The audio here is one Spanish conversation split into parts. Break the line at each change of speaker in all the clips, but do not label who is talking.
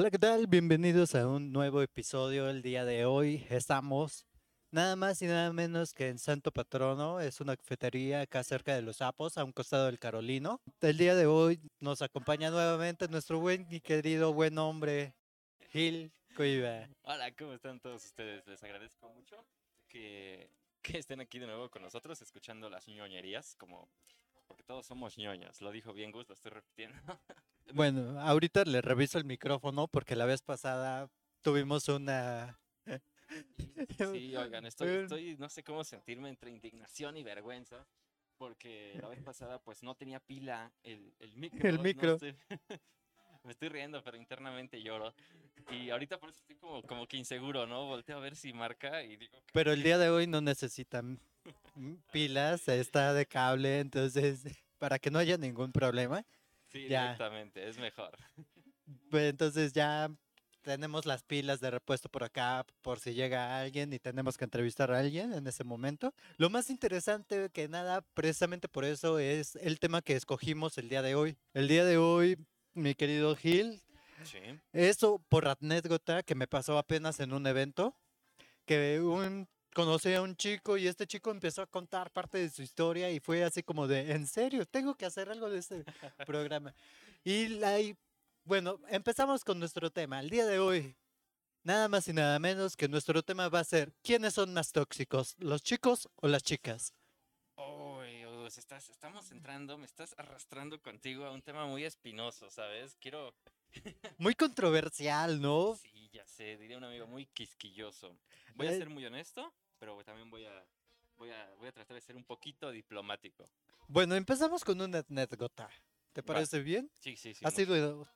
Hola, ¿qué tal? Bienvenidos a un nuevo episodio. El día de hoy estamos nada más y nada menos que en Santo Patrono. Es una cafetería acá cerca de Los Sapos, a un costado del Carolino. El día de hoy nos acompaña nuevamente nuestro buen y querido buen hombre, Gil Cuiva.
Hola, ¿cómo están todos ustedes? Les agradezco mucho que, que estén aquí de nuevo con nosotros escuchando las ñoñerías, como porque todos somos ñoños. Lo dijo bien Gus, lo estoy repitiendo.
Bueno, ahorita le reviso el micrófono porque la vez pasada tuvimos una...
Sí, oigan, estoy, estoy, no sé cómo sentirme entre indignación y vergüenza, porque la vez pasada pues no tenía pila el, el micro.
El
no
micro.
sé. Me estoy riendo, pero internamente lloro. Y ahorita por eso estoy como, como que inseguro, ¿no? Volteo a ver si marca y digo... que-
Pero el día de hoy no necesitan pilas, está de cable, entonces para que no haya ningún problema.
Sí,
ya.
directamente, es mejor.
Pues entonces ya tenemos las pilas de repuesto por acá por si llega alguien y tenemos que entrevistar a alguien en ese momento. Lo más interesante que nada, precisamente por eso, es el tema que escogimos el día de hoy. El día de hoy, mi querido Gil,
Sí.
eso por anécdota que me pasó apenas en un evento, que un, conocí a un chico y este chico empezó a contar parte de su historia y fue así como de, en serio, tengo que hacer algo de este programa. Y, la, y bueno, empezamos con nuestro tema. El día de hoy, nada más y nada menos que nuestro tema va a ser, ¿quiénes son más tóxicos, los chicos o las chicas?
Uy, Gus, estás, estamos entrando, me estás arrastrando contigo a un tema muy espinoso, ¿sabes? Quiero,
Muy controversial, ¿no?
sí, ya sé, diría un amigo muy quisquilloso. Voy a
Eh.
ser muy honesto, pero también voy a, voy a, voy a tratar de ser un poquito diplomático.
Bueno, empezamos con una anécdota. ¿Te
Va.
parece bien?
Sí, sí, sí.
¿Has
mucho.
sido,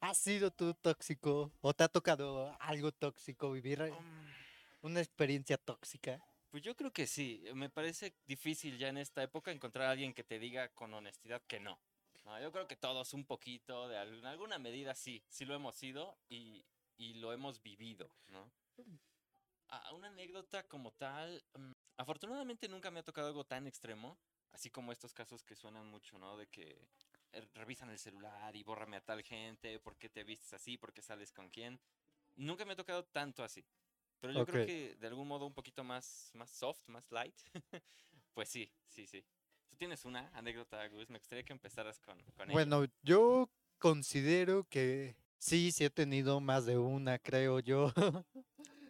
¿Has sido tú tóxico o te ha tocado algo tóxico, vivir eh,
Um,
una experiencia tóxica?
Pues yo creo que sí. Me parece difícil ya en esta época encontrar a alguien que te diga con honestidad que no. No, yo creo que todos un poquito, de al- en alguna medida sí, sí lo hemos sido y, y lo hemos vivido, ¿no? Ah, una anécdota como tal, mm, afortunadamente nunca me ha tocado algo tan extremo, así como estos casos que suenan mucho, ¿no? De que eh, revisan el celular y bórrame a tal gente, ¿por qué te vistes así? ¿Por qué sales con quién? Nunca me ha tocado tanto así. Pero yo creo
Ok.
que de algún modo un poquito más, más soft, más light. pues sí, sí, sí. Tú tienes una anécdota, Gus. Me gustaría que empezaras con, con ella.
Bueno, yo considero que sí, sí he tenido más de una, creo yo.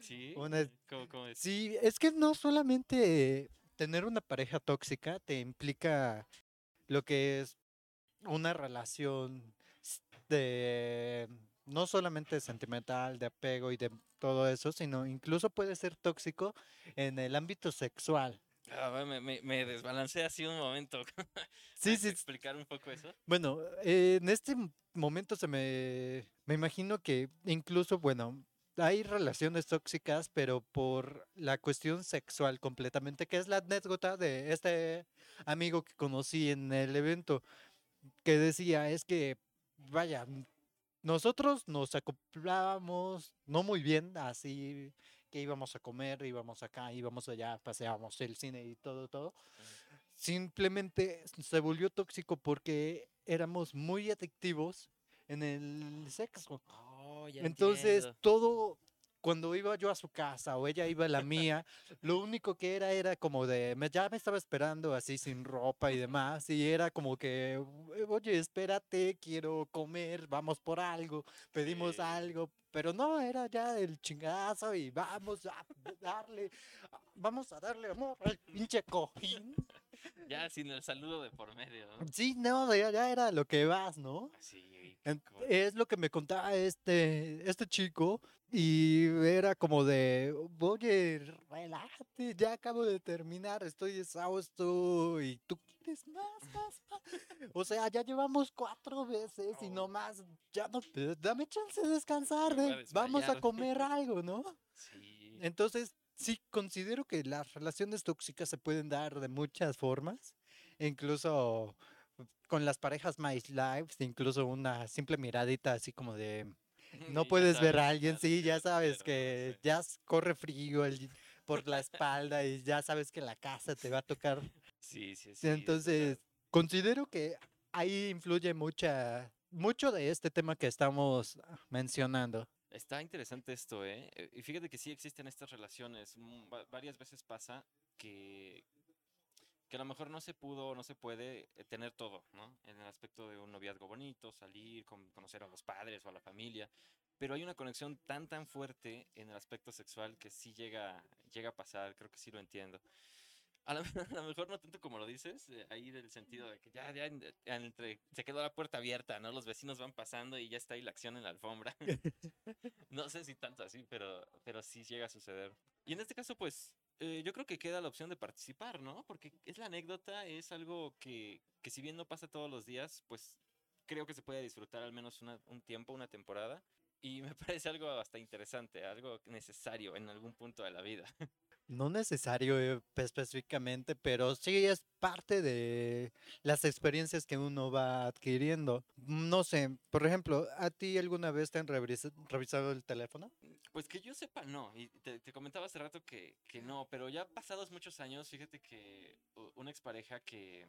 sí.
una-
¿Cómo, cómo es?
Sí, es que no solamente tener una pareja tóxica te implica lo que es una relación de no solamente sentimental, de apego y de todo eso, sino incluso puede ser tóxico en el ámbito sexual.
Ah, me, me, me desbalancé así un momento.
Sí,
¿Puedes
sí,
explicar un poco eso?
Bueno, eh, en este momento se me, me imagino que incluso, bueno, hay relaciones tóxicas, pero por la cuestión sexual completamente, que es la anécdota de este amigo que conocí en el evento, que decía, es que, vaya, nosotros nos acoplábamos no muy bien, así que íbamos a comer, íbamos acá, íbamos allá, paseábamos el cine y todo, todo simplemente se volvió tóxico porque éramos muy adictivos en el sexo.
Oh,
Entonces,
entiendo.
todo, cuando iba yo a su casa o ella iba a la mía, lo único que era era como de, me, ya me estaba esperando así sin ropa y demás, y era como que, "Eh, oye, espérate, quiero comer, vamos por algo, pedimos
Sí.
algo, pero no, era ya el chingazo y vamos a darle, vamos a darle amor al pinche cojín.
Ya sin el saludo de por medio. ¿no?
Sí, no, ya, ya era lo que vas, ¿no?
Sí.
Es lo que me contaba este, este chico y era como de, oye, relájate, ya acabo de terminar, estoy exhausto y tú quieres más, más, más. O sea, ya llevamos cuatro veces y
Oh.
no más, ya no, te- dame chance de descansar, de- vamos a comer algo, ¿no?
Sí.
Entonces, sí, considero que las relaciones tóxicas se pueden dar de muchas formas, incluso con las parejas My Lives, incluso una simple miradita así como de, no puedes ver
sabes,
a alguien, sí, ya
sabes,
que ya corre frío el- por la espalda y ya sabes que la casa te va a tocar.
Sí, sí, sí. es
Entonces, considero que ahí influye mucha mucho de este tema que estamos mencionando.
Está interesante esto, ¿eh? Eh, Y fíjate que sí existen estas relaciones. mm, va- varias veces pasa que, que a lo mejor no se pudo o no se puede eh, tener todo, ¿no? En el aspecto de un noviazgo bonito, salir, con- conocer a los padres o a la familia. Pero hay una conexión tan, tan fuerte en el aspecto sexual que sí llega, llega a pasar, creo que sí lo entiendo. A lo, a lo mejor no tanto como lo dices, eh, ahí del sentido de que ya, ya en- entre, se quedó la puerta abierta, ¿no? Los vecinos van pasando y ya está ahí la acción en la alfombra. No sé si tanto así, pero, pero sí llega a suceder. Y en este caso, pues, eh, yo creo que queda la opción de participar, ¿no? Porque es la anécdota, es algo que, que si bien no pasa todos los días, pues creo que se puede disfrutar al menos una- un tiempo, una temporada. Y me parece algo hasta interesante, algo necesario en algún punto de la vida.
No necesario eh, específicamente, pero sí es parte de las experiencias que uno va adquiriendo. No sé, por ejemplo, ¿a ti alguna vez te han revisa- revisado el teléfono?
Pues que yo sepa, no. Y te, te comentaba hace rato que, que no, pero ya pasados muchos años, fíjate que una expareja que,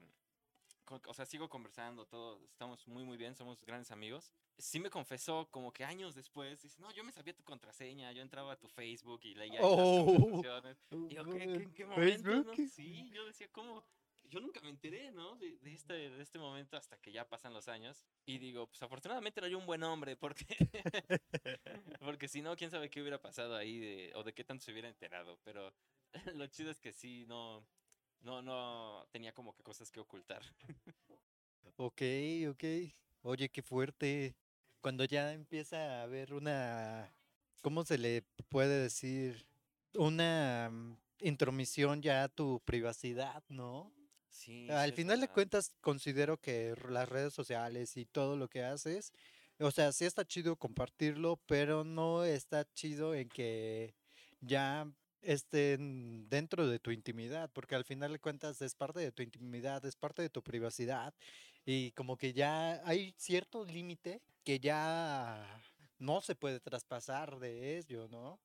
co- o sea, sigo conversando, todo, estamos muy, muy bien, somos grandes amigos. Sí me confesó como que años después, dice, no, yo me sabía tu contraseña, yo entraba a tu Facebook y leía ahí las
Oh.
conversaciones". Y yo, ¿qué, qué- en qué momento? no?".
Facebook.
Sí, yo decía, ¿cómo? Yo nunca me enteré, ¿no? De, de este, de este momento hasta que ya pasan los años. Y digo, pues afortunadamente era yo un buen hombre, porque, porque si no, quién sabe qué hubiera pasado ahí de- o de qué tanto se hubiera enterado. Pero lo chido es que sí, no, no, no tenía como que cosas que ocultar.
Ok, ok. Oye, qué fuerte. Cuando ya empieza a haber una, ¿cómo se le puede decir? Una mm, intromisión ya a tu privacidad, ¿no?
Sí,
Al final de cuentas, considero que las redes sociales y todo lo que haces, o sea, sí está chido compartirlo, pero no está chido en que ya estén dentro de tu intimidad, porque al final de cuentas es parte de tu intimidad, es parte de tu privacidad, y como que ya hay cierto límite que ya no se puede traspasar de ello, ¿no?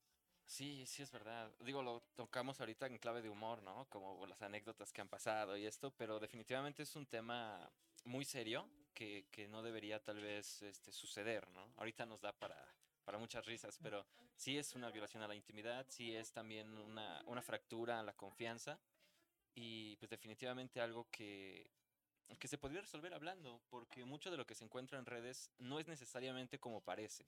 Sí, sí es verdad. Digo, lo tocamos ahorita en clave de humor, ¿no? Como las anécdotas que han pasado y esto, pero definitivamente es un tema muy serio que, que no debería tal vez este, suceder, ¿no? Ahorita nos da para, para muchas risas, pero sí es una violación a la intimidad, sí es también una, una fractura a la confianza y pues definitivamente algo que, que se podría resolver hablando, porque mucho de lo que se encuentra en redes no es necesariamente como parece.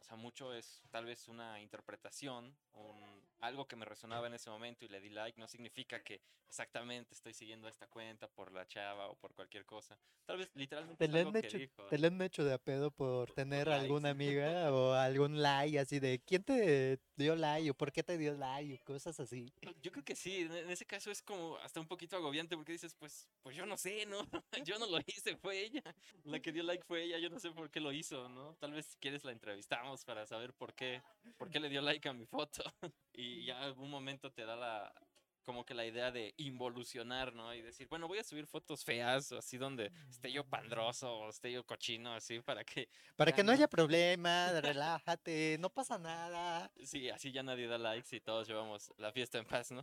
O sea, mucho es tal vez una interpretación, un, algo que me resonaba en ese momento y le di like, no significa que exactamente estoy siguiendo esta cuenta por la chava o por cualquier cosa. Tal vez literalmente
Te le han hecho,
dijo.
te le han hecho de a pedo por tener
likes.
alguna amiga o algún like así de quién te dio like o por qué te dio like o cosas así.
Yo creo que sí, en en ese caso es como hasta un poquito agobiante porque dices, pues, pues yo no sé, ¿no? Yo no lo hice, fue ella. La que dio like fue ella, yo no sé por qué lo hizo, ¿no? Tal vez si quieres la entrevistamos para saber por qué, por qué le dio like a mi foto. Y ya algún momento te da la como que la idea de involucionar, ¿no? Y decir, bueno, voy a subir fotos feas o así donde esté yo pandroso o esté yo cochino, así para que,
Para que no
no.
haya problema, relájate, no pasa nada.
sí, así ya nadie da likes y todos llevamos la fiesta en paz, ¿no?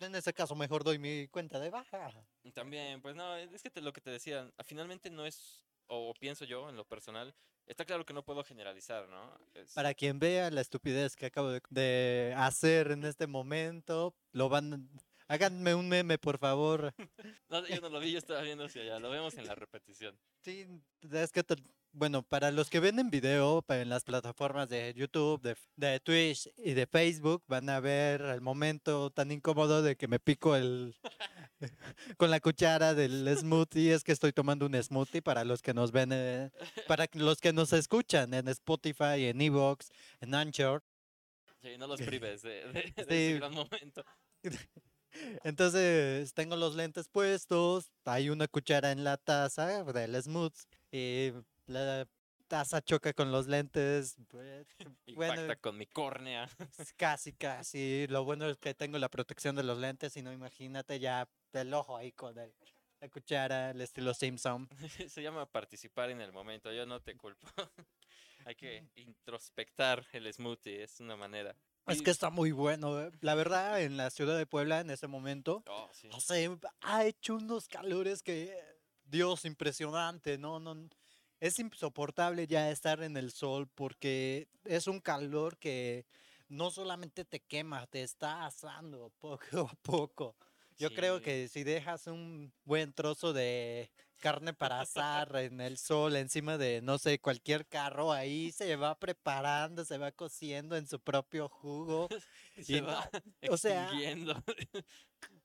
En ese caso mejor doy mi cuenta de baja.
También, pues no, es que te- lo que te decía, finalmente no es, o pienso yo en lo personal, está claro que no puedo generalizar, ¿no? Es-
Para quien vea la estupidez que acabo de, de hacer en este momento, lo van háganme un meme, por favor.
No, yo no lo vi, yo estaba viendo hacia allá, lo vemos en la repetición.
Sí, es que, bueno, para los que ven en video en las plataformas de YouTube, de, de Twitch y de Facebook, van a ver el momento tan incómodo de que me pico el con la cuchara del smoothie. Es que estoy tomando un smoothie para los que nos ven, eh, para los que nos escuchan en Spotify, en Evox, en Anchor.
Sí, no los prives de, de- de ese
Sí.
gran momento.
Entonces tengo los lentes puestos, hay una cuchara en la taza del smooth y la taza choca con los lentes. pues,
Impacta
Bueno,
con mi córnea.
casi, casi. Lo bueno es que tengo la protección de los lentes y no imagínate ya el ojo ahí con el- la cuchara, el estilo Simpson.
Se llama participar en el momento, yo no te culpo. Hay que introspectar el smoothie, es una manera.
Es que está muy bueno. eh. La verdad, en la ciudad de Puebla en ese momento,
Oh, sí.
ha hecho unos calores que, Dios, impresionante, ¿no? no es insoportable ya estar en el sol porque es un calor que no solamente te quema, te está asando poco a poco. Yo creo que si dejas un buen trozo de carne para asar en el sol encima de, no sé, cualquier carro, ahí se va preparando, se va cociendo en su propio jugo.
Se
y
va
o sea-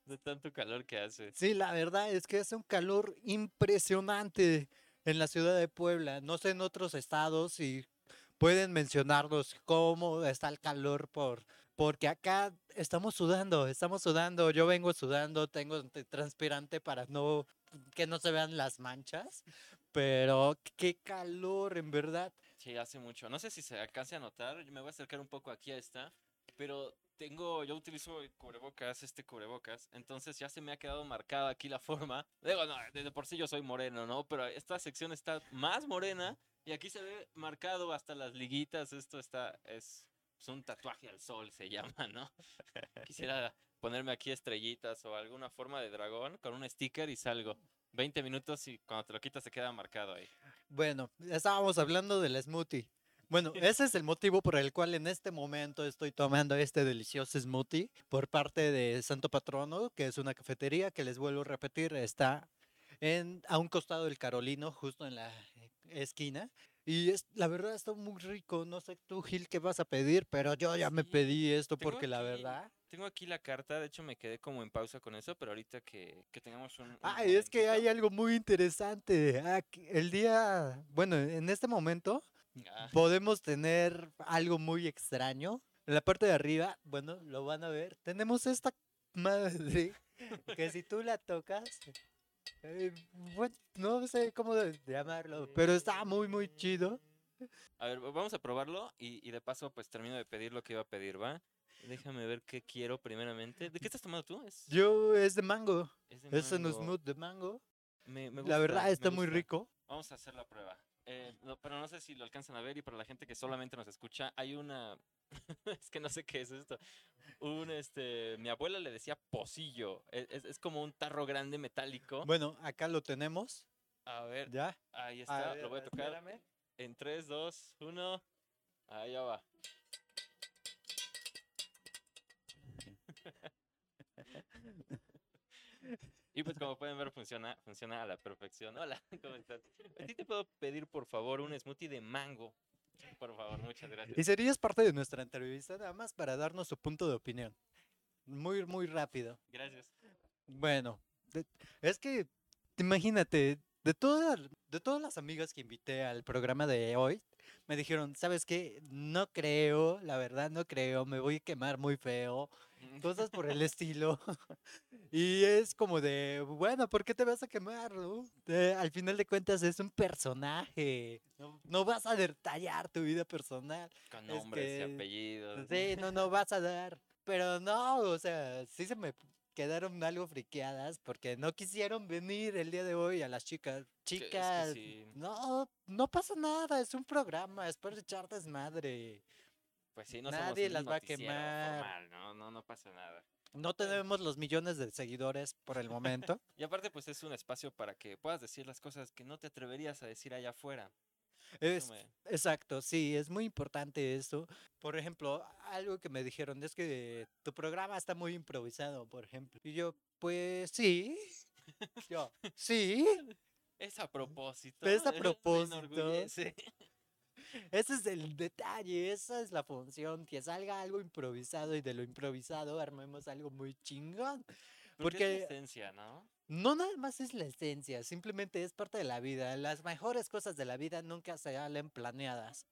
de tanto calor que hace.
Sí, la verdad es que es un calor impresionante en la ciudad de Puebla. No sé en otros estados si pueden mencionarlos cómo está el calor por porque acá estamos sudando, estamos sudando. Yo vengo sudando, tengo transpirante para no que no se vean las manchas, pero qué calor en verdad.
Sí, hace mucho. No sé si se alcance a notar. Me voy a acercar un poco aquí a esta. Pero tengo, yo utilizo el cubrebocas, este cubrebocas. Entonces ya se me ha quedado marcada aquí la forma. Digo, no, de por sí yo soy moreno, ¿no? Pero esta sección está más morena. Y aquí se ve marcado hasta las liguitas. Esto está, es, es un tatuaje al sol, se llama, ¿no? Quisiera ponerme aquí estrellitas o alguna forma de dragón con un sticker y salgo. 20 minutos y cuando te lo quitas se queda marcado ahí.
Bueno, estábamos hablando del smoothie. Bueno, ese es el motivo por el cual en este momento estoy tomando este delicioso smoothie por parte de Santo Patrono, que es una cafetería que les vuelvo a repetir, está en, a un costado del Carolino, justo en la esquina. Y es, la verdad está muy rico. No sé tú, Gil, qué vas a pedir, pero yo ya me
Sí,
pedí esto
tengo
porque la
aquí-
verdad...
Tengo aquí la carta, de hecho me quedé como en pausa con eso, pero ahorita que, que tengamos un... un
Ay, es que hay algo muy interesante. Aquí- El día, bueno, en este momento
Ah,
podemos tener algo muy extraño. En la parte de arriba, bueno, lo van a ver. Tenemos esta madre que si tú la tocas, eh, bueno, no sé cómo llamarlo, pero está muy, muy chido.
a ver, vamos a probarlo y, y de paso pues termino de pedir lo que iba a pedir, ¿va? Déjame ver qué quiero primeramente. ¿De qué estás tomando tú? Es,
Yo es de mango,
es de
es un
mango.
smooth de mango.
Me- me
La
gusta,
verdad
me
está muy rico.
Vamos a hacer la prueba. Eh, no, pero no sé si lo alcanzan a ver y para la gente que solamente nos escucha, hay una... es que no sé qué es esto. Un, este... Mi abuela le decía pocillo. Es, es- es como un tarro grande metálico.
Bueno, acá lo tenemos,
A ver,
¿ya?
ahí está.
ver,
lo voy a tocar.
espérame.
En 3, 2, 1. Ahí ya va. Y pues como pueden ver funciona, funciona a la perfección. Hola, ¿cómo estás? A ti te puedo pedir por favor un smoothie de mango. Por favor, muchas gracias.
Y serías parte de nuestra entrevista nada más para darnos su punto de opinión. Muy, muy rápido.
Gracias.
Bueno, es que imagínate, de todas, de todas las amigas que invité al programa de hoy, me dijeron, ¿sabes qué? No creo, la verdad no creo, me voy a quemar muy feo, cosas por el estilo. y es como de, bueno, ¿por qué te vas a quemar? no? Eh, al final de cuentas es un personaje, no, no vas a detallar tu vida personal.
Con
Es
nombres y
que-
apellidos.
Sí, no, no vas a dar. Pero no, o sea, sí se me quedaron algo friqueadas porque no quisieron venir el día de hoy a las chicas.
que- es que
Chicas,
sí.
no, no pasa nada, es un programa, es para echar desmadre.
Pues sí, no
nadie las va a quemar.
no, no, no pasa nada.
No tenemos los millones de seguidores por el momento.
Y aparte, pues es un espacio para que puedas decir las cosas que no te atreverías a decir allá afuera.
Es,
me-
exacto, sí, es muy importante eso. Por ejemplo, algo que me dijeron es que tu programa está muy improvisado, por ejemplo. Y yo, pues sí. Yo, sí.
Es a propósito.
Es a propósito. Ese es el detalle, esa es la función, que salga algo improvisado y de lo improvisado armemos algo muy chingón.
Porque es la
Porque-
esencia, ¿no?
No nada más es la esencia, simplemente es parte de la vida. Las mejores cosas de la vida nunca se salen planeadas.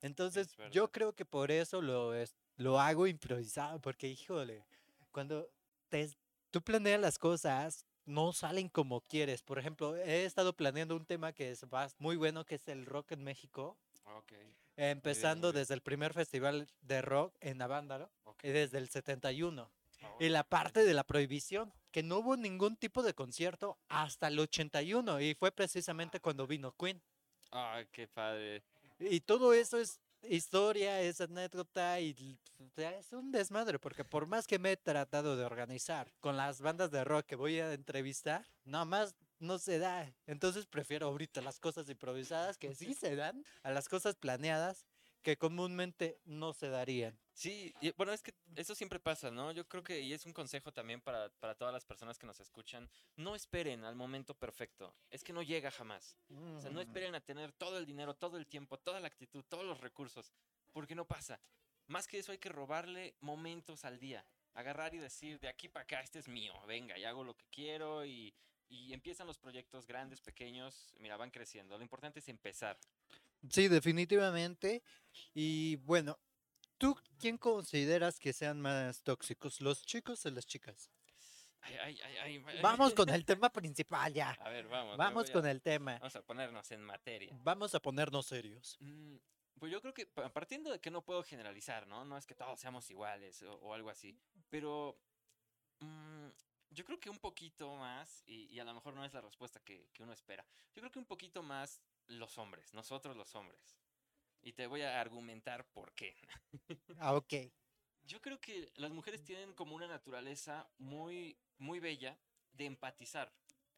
Entonces, yo creo que por eso lo, es- lo hago improvisado, porque híjole, cuando te, tú planeas las cosas, no salen como quieres. Por ejemplo, he estado planeando un tema que es muy bueno, que es el rock en México.
Ok.
Empezando desde el primer festival de rock en Avándaro,
ok.
y desde el 71.
Ah,
Y la parte de la prohibición, que no hubo ningún tipo de concierto hasta el 81, y fue precisamente cuando vino Queen.
Ay, qué padre.
Y todo eso es historia, es anécdota, y es un desmadre, porque por más que me he tratado de organizar con las bandas de rock que voy a entrevistar, nada más no se da. Entonces prefiero ahorita las cosas improvisadas que sí se dan a las cosas planeadas que comúnmente no se darían.
Sí, y bueno, es que eso siempre pasa, ¿no? Yo creo que, y es un consejo también para, para todas las personas que nos escuchan, no esperen al momento perfecto, es que no llega jamás. O sea, no
Mm.
esperen a tener todo el dinero, todo el tiempo, toda la actitud, todos los recursos, porque no pasa. Más que eso hay que robarle momentos al día, agarrar y decir, de aquí para acá, este es mío, venga, y hago lo que quiero y, y empiezan los proyectos grandes, pequeños, mira, van creciendo. Lo importante es empezar.
Sí, definitivamente. Y bueno, ¿tú quién consideras que sean más tóxicos, los chicos o las chicas?
Ay, ay, ay, ay, ay.
Vamos con el tema principal ya.
A ver, vamos.
Vamos
a-
con el tema.
Vamos a ponernos en materia.
Vamos a ponernos serios.
Mm, Pues yo creo que pa- partiendo de que no puedo generalizar, ¿no? No es que todos seamos iguales o, o algo así, pero mm, yo creo que un poquito más, y, y a lo mejor no es la respuesta que, que uno espera, yo creo que un poquito más los hombres, nosotros los hombres. Y te voy a argumentar por qué.
Ah, ok.
Yo creo que las mujeres tienen como una naturaleza muy, muy bella de empatizar.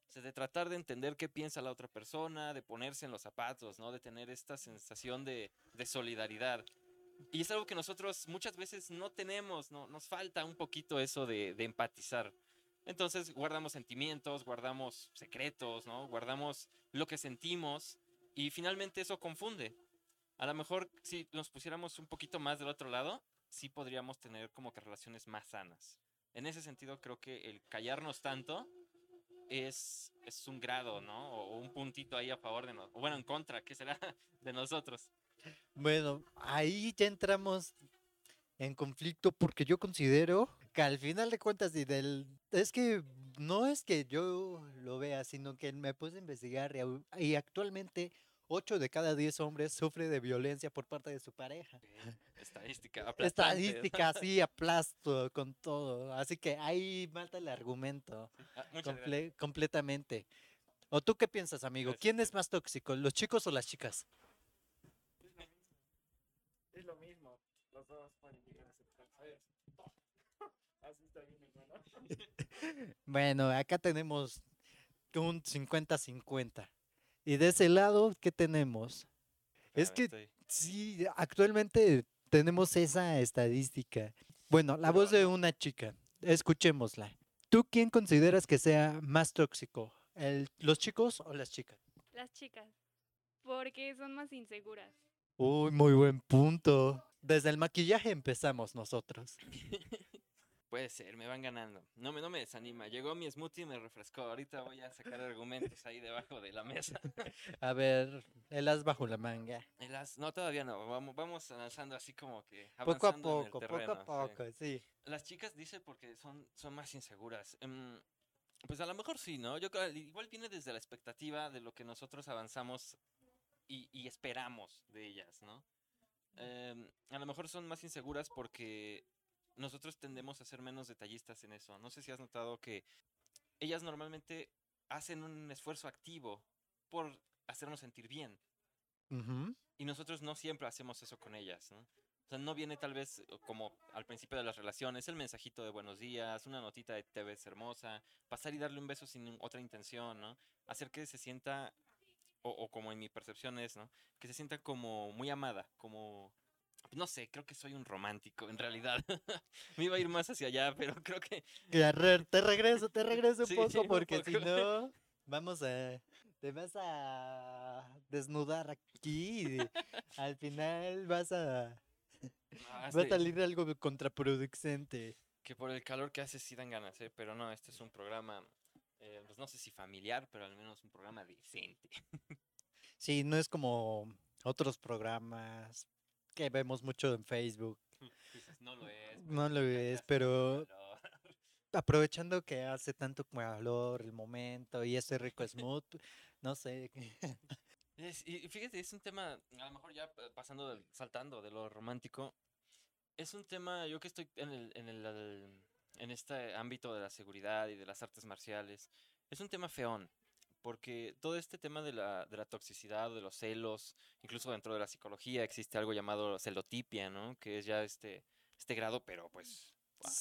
O sea, de tratar de entender qué piensa la otra persona, de ponerse en los zapatos, ¿no? De tener esta sensación de, de solidaridad. Y es algo que nosotros muchas veces no tenemos, ¿no? Nos falta un poquito eso de, de empatizar. Entonces guardamos sentimientos, guardamos secretos, ¿no? Guardamos lo que sentimos y finalmente eso confunde. A lo mejor si nos pusiéramos un poquito más del otro lado, sí podríamos tener como que relaciones más sanas. En ese sentido, creo que el callarnos tanto es, es un grado, ¿no? O un puntito ahí a favor de nosotros. Bueno, en contra, ¿qué será de nosotros?
Bueno, ahí ya entramos en conflicto porque yo considero que al final de cuentas y del es que no es que yo lo vea, sino que me puse a investigar y, y actualmente 8 de cada 10 hombres sufre de violencia por parte de su pareja.
Estadística. aplastante.
Estadística así aplasto con todo, así que ahí mata el argumento
Ah,
comple- completamente. ¿O tú qué piensas, amigo? ¿Quién es más tóxico, los chicos o las chicas?
Es lo mismo. Los dos pueden llegar a ser Así está bien, hermano.
Bueno, acá tenemos un 50-50. Y de ese lado, ¿qué tenemos? Es que sí, actualmente tenemos esa estadística. Bueno, la
Pero
voz de una chica, escuchémosla. ¿Tú quién consideras que sea más tóxico? ¿El- ¿Los chicos o las chicas?
Las chicas, porque son más inseguras.
Uy, muy buen punto. Desde el maquillaje empezamos nosotros.
Puede ser, me van ganando. No me, no me desanima. Llegó mi smoothie y me refrescó. Ahorita voy a sacar argumentos ahí debajo de la mesa.
A ver, el as bajo la manga.
El as- no, todavía no. Vamos, vamos avanzando así como que.
Poco a
avanzando en el
poco, poco
terreno,
a poco, sí.
Las chicas dicen porque son, son más inseguras. Em, pues a lo mejor sí, ¿no? Yo igual viene desde la expectativa de lo que nosotros avanzamos y, y esperamos de ellas, ¿no? Em, a lo mejor son más inseguras porque nosotros tendemos a ser menos detallistas en eso. No sé si has notado que ellas normalmente hacen un esfuerzo activo por hacernos sentir bien. Y nosotros no siempre hacemos eso con ellas, ¿no? O sea, no viene tal vez eh, como al principio de las relaciones el mensajito de buenos días, una notita de te ves hermosa, pasar y darle un beso sin otra intención, ¿no? Hacer que se sienta, o, o como en mi percepción es, ¿no? Que se sienta como muy amada, como... No sé, creo que soy un romántico, en realidad. Me iba a ir más hacia allá, pero creo que...
Te regreso, te regreso un
Sí,
poco
sí, un
porque si no, vamos a, te vas a desnudar aquí y al final vas a,
Ah,
va a
sí,
salir algo contraproducente.
que por el calor que hace sí dan ganas, ¿eh? Pero no, este es un programa, eh, pues no sé si familiar, pero al menos un programa decente.
Sí, no es como otros programas que vemos mucho en Facebook.
Dices, no lo es.
No lo es, pero
mucho calor".
aprovechando que hace tanto calor el momento y ese rico smooth, no sé.
Es- y fíjate, es un tema, a lo mejor ya pa- pasando, del- saltando de lo romántico, es un tema, yo que estoy en el, en el, en este ámbito de la seguridad y de las artes marciales, es un tema feón, porque todo este tema de la, de la toxicidad, de los celos, incluso dentro de la psicología existe algo llamado celotipia, ¿no? Que es ya este, este grado, pero pues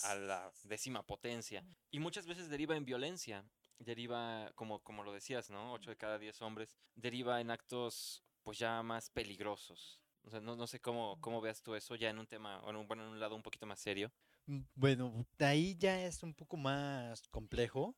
a- la décima potencia. Y muchas veces deriva en violencia. deriva, como, como lo decías, ¿no? 8 de cada 10 hombres, deriva en actos pues ya más peligrosos. O sea, no, no sé cómo, cómo veas tú eso ya en un tema, en un, bueno, en un lado un poquito más serio.
Mm, Bueno, de ahí ya es un poco más complejo,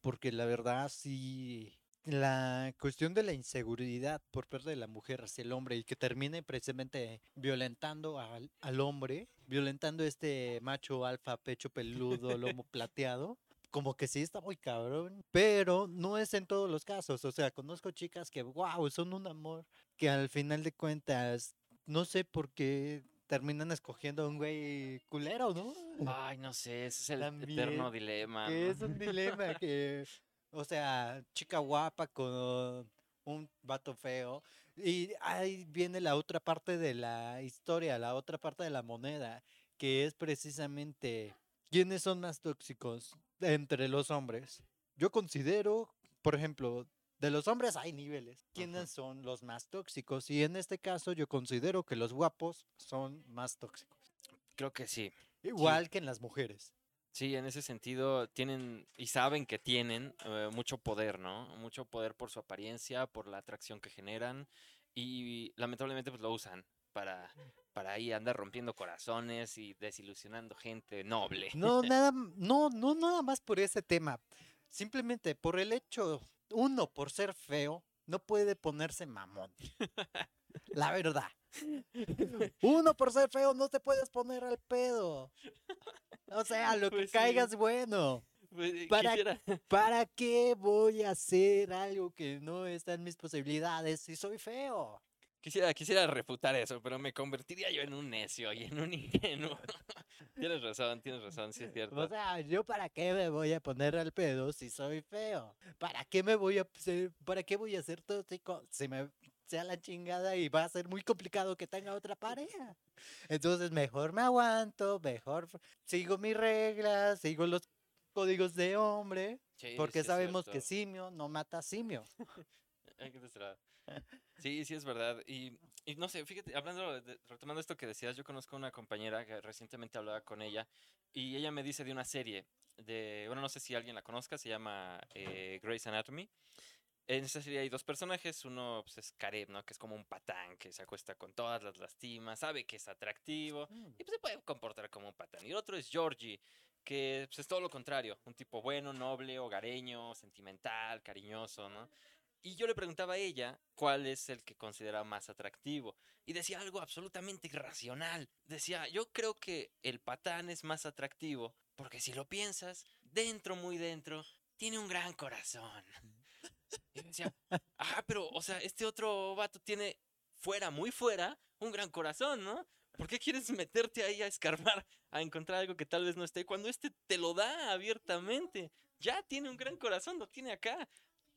porque la verdad sí, la cuestión de la inseguridad por parte de la mujer hacia el hombre y que termine precisamente violentando al, al hombre, violentando este macho alfa, pecho peludo, lomo plateado. Como que sí está muy cabrón, pero no es en todos los casos. O sea, conozco chicas que, wow, son un amor, que al final de cuentas, no sé por qué terminan escogiendo a un güey culero, ¿no?
Ay, no sé, ese es el
También,
eterno dilema.
que
¿no?
es un dilema que, o sea, chica guapa con un vato feo. Y ahí viene la otra parte de la historia, la otra parte de la moneda, que es precisamente quiénes son más tóxicos entre los hombres. Yo considero, por ejemplo, de los hombres hay niveles. ¿Quiénes son los más tóxicos? Y en este caso yo considero que los guapos son más tóxicos.
Creo que sí.
Igual que en las mujeres.
Sí, en ese sentido tienen y saben que tienen eh, mucho poder, ¿no? Mucho poder por su apariencia, por la atracción que generan y lamentablemente pues lo usan para, para ahí andar rompiendo corazones y desilusionando gente noble.
No, nada, no, no nada más por ese tema. Simplemente por el hecho, uno, por ser feo, no puede ponerse mamón. La verdad. Uno, por ser feo, no te puedes poner al pedo. O sea, lo que
Pues sí.
caiga es bueno.
Pues, eh,
Para-
quisiera-
¿Para qué voy a hacer algo que no está en mis posibilidades si soy feo?
Quisiera, quisiera refutar eso, pero me convertiría yo en un necio y en un ingenuo. tienes razón, tienes razón, sí es cierto.
O sea, ¿yo para qué me voy a poner al pedo si soy feo? ¿Para qué me voy a ser, para qué voy a ser tóxico si me sea la chingada y va a ser muy complicado que tenga otra pareja? Entonces, mejor me aguanto, mejor sigo mis reglas, sigo los códigos de hombre,
Sí,
porque
sí
sabemos que simio no mata simio.
Sí, sí es verdad. Y, y no sé, fíjate, hablando, de- retomando esto que decías, yo conozco una compañera que recientemente hablaba con ella y ella me dice de una serie de, bueno, no sé si alguien la conozca, se llama eh, Grey's Anatomy. En esa serie hay dos personajes, uno pues, es Caleb, ¿no? Que es como un patán que se acuesta con todas las lastimas, sabe que es atractivo y pues se puede comportar como un patán. Y el otro es Georgie, que pues, es todo lo contrario, un tipo bueno, noble, hogareño, sentimental, cariñoso, ¿no? Y yo le preguntaba a ella cuál es el que considera más atractivo. Y decía algo absolutamente irracional. Decía, yo creo que el patán es más atractivo porque si lo piensas, dentro, muy dentro, tiene un gran corazón. Y decía, ah, pero, o sea, este otro vato tiene fuera, muy fuera, un gran corazón, ¿no? ¿Por qué quieres meterte ahí a escarbar, a encontrar algo que tal vez no esté? Cuando este te lo da abiertamente. Ya tiene un gran corazón, lo tiene acá.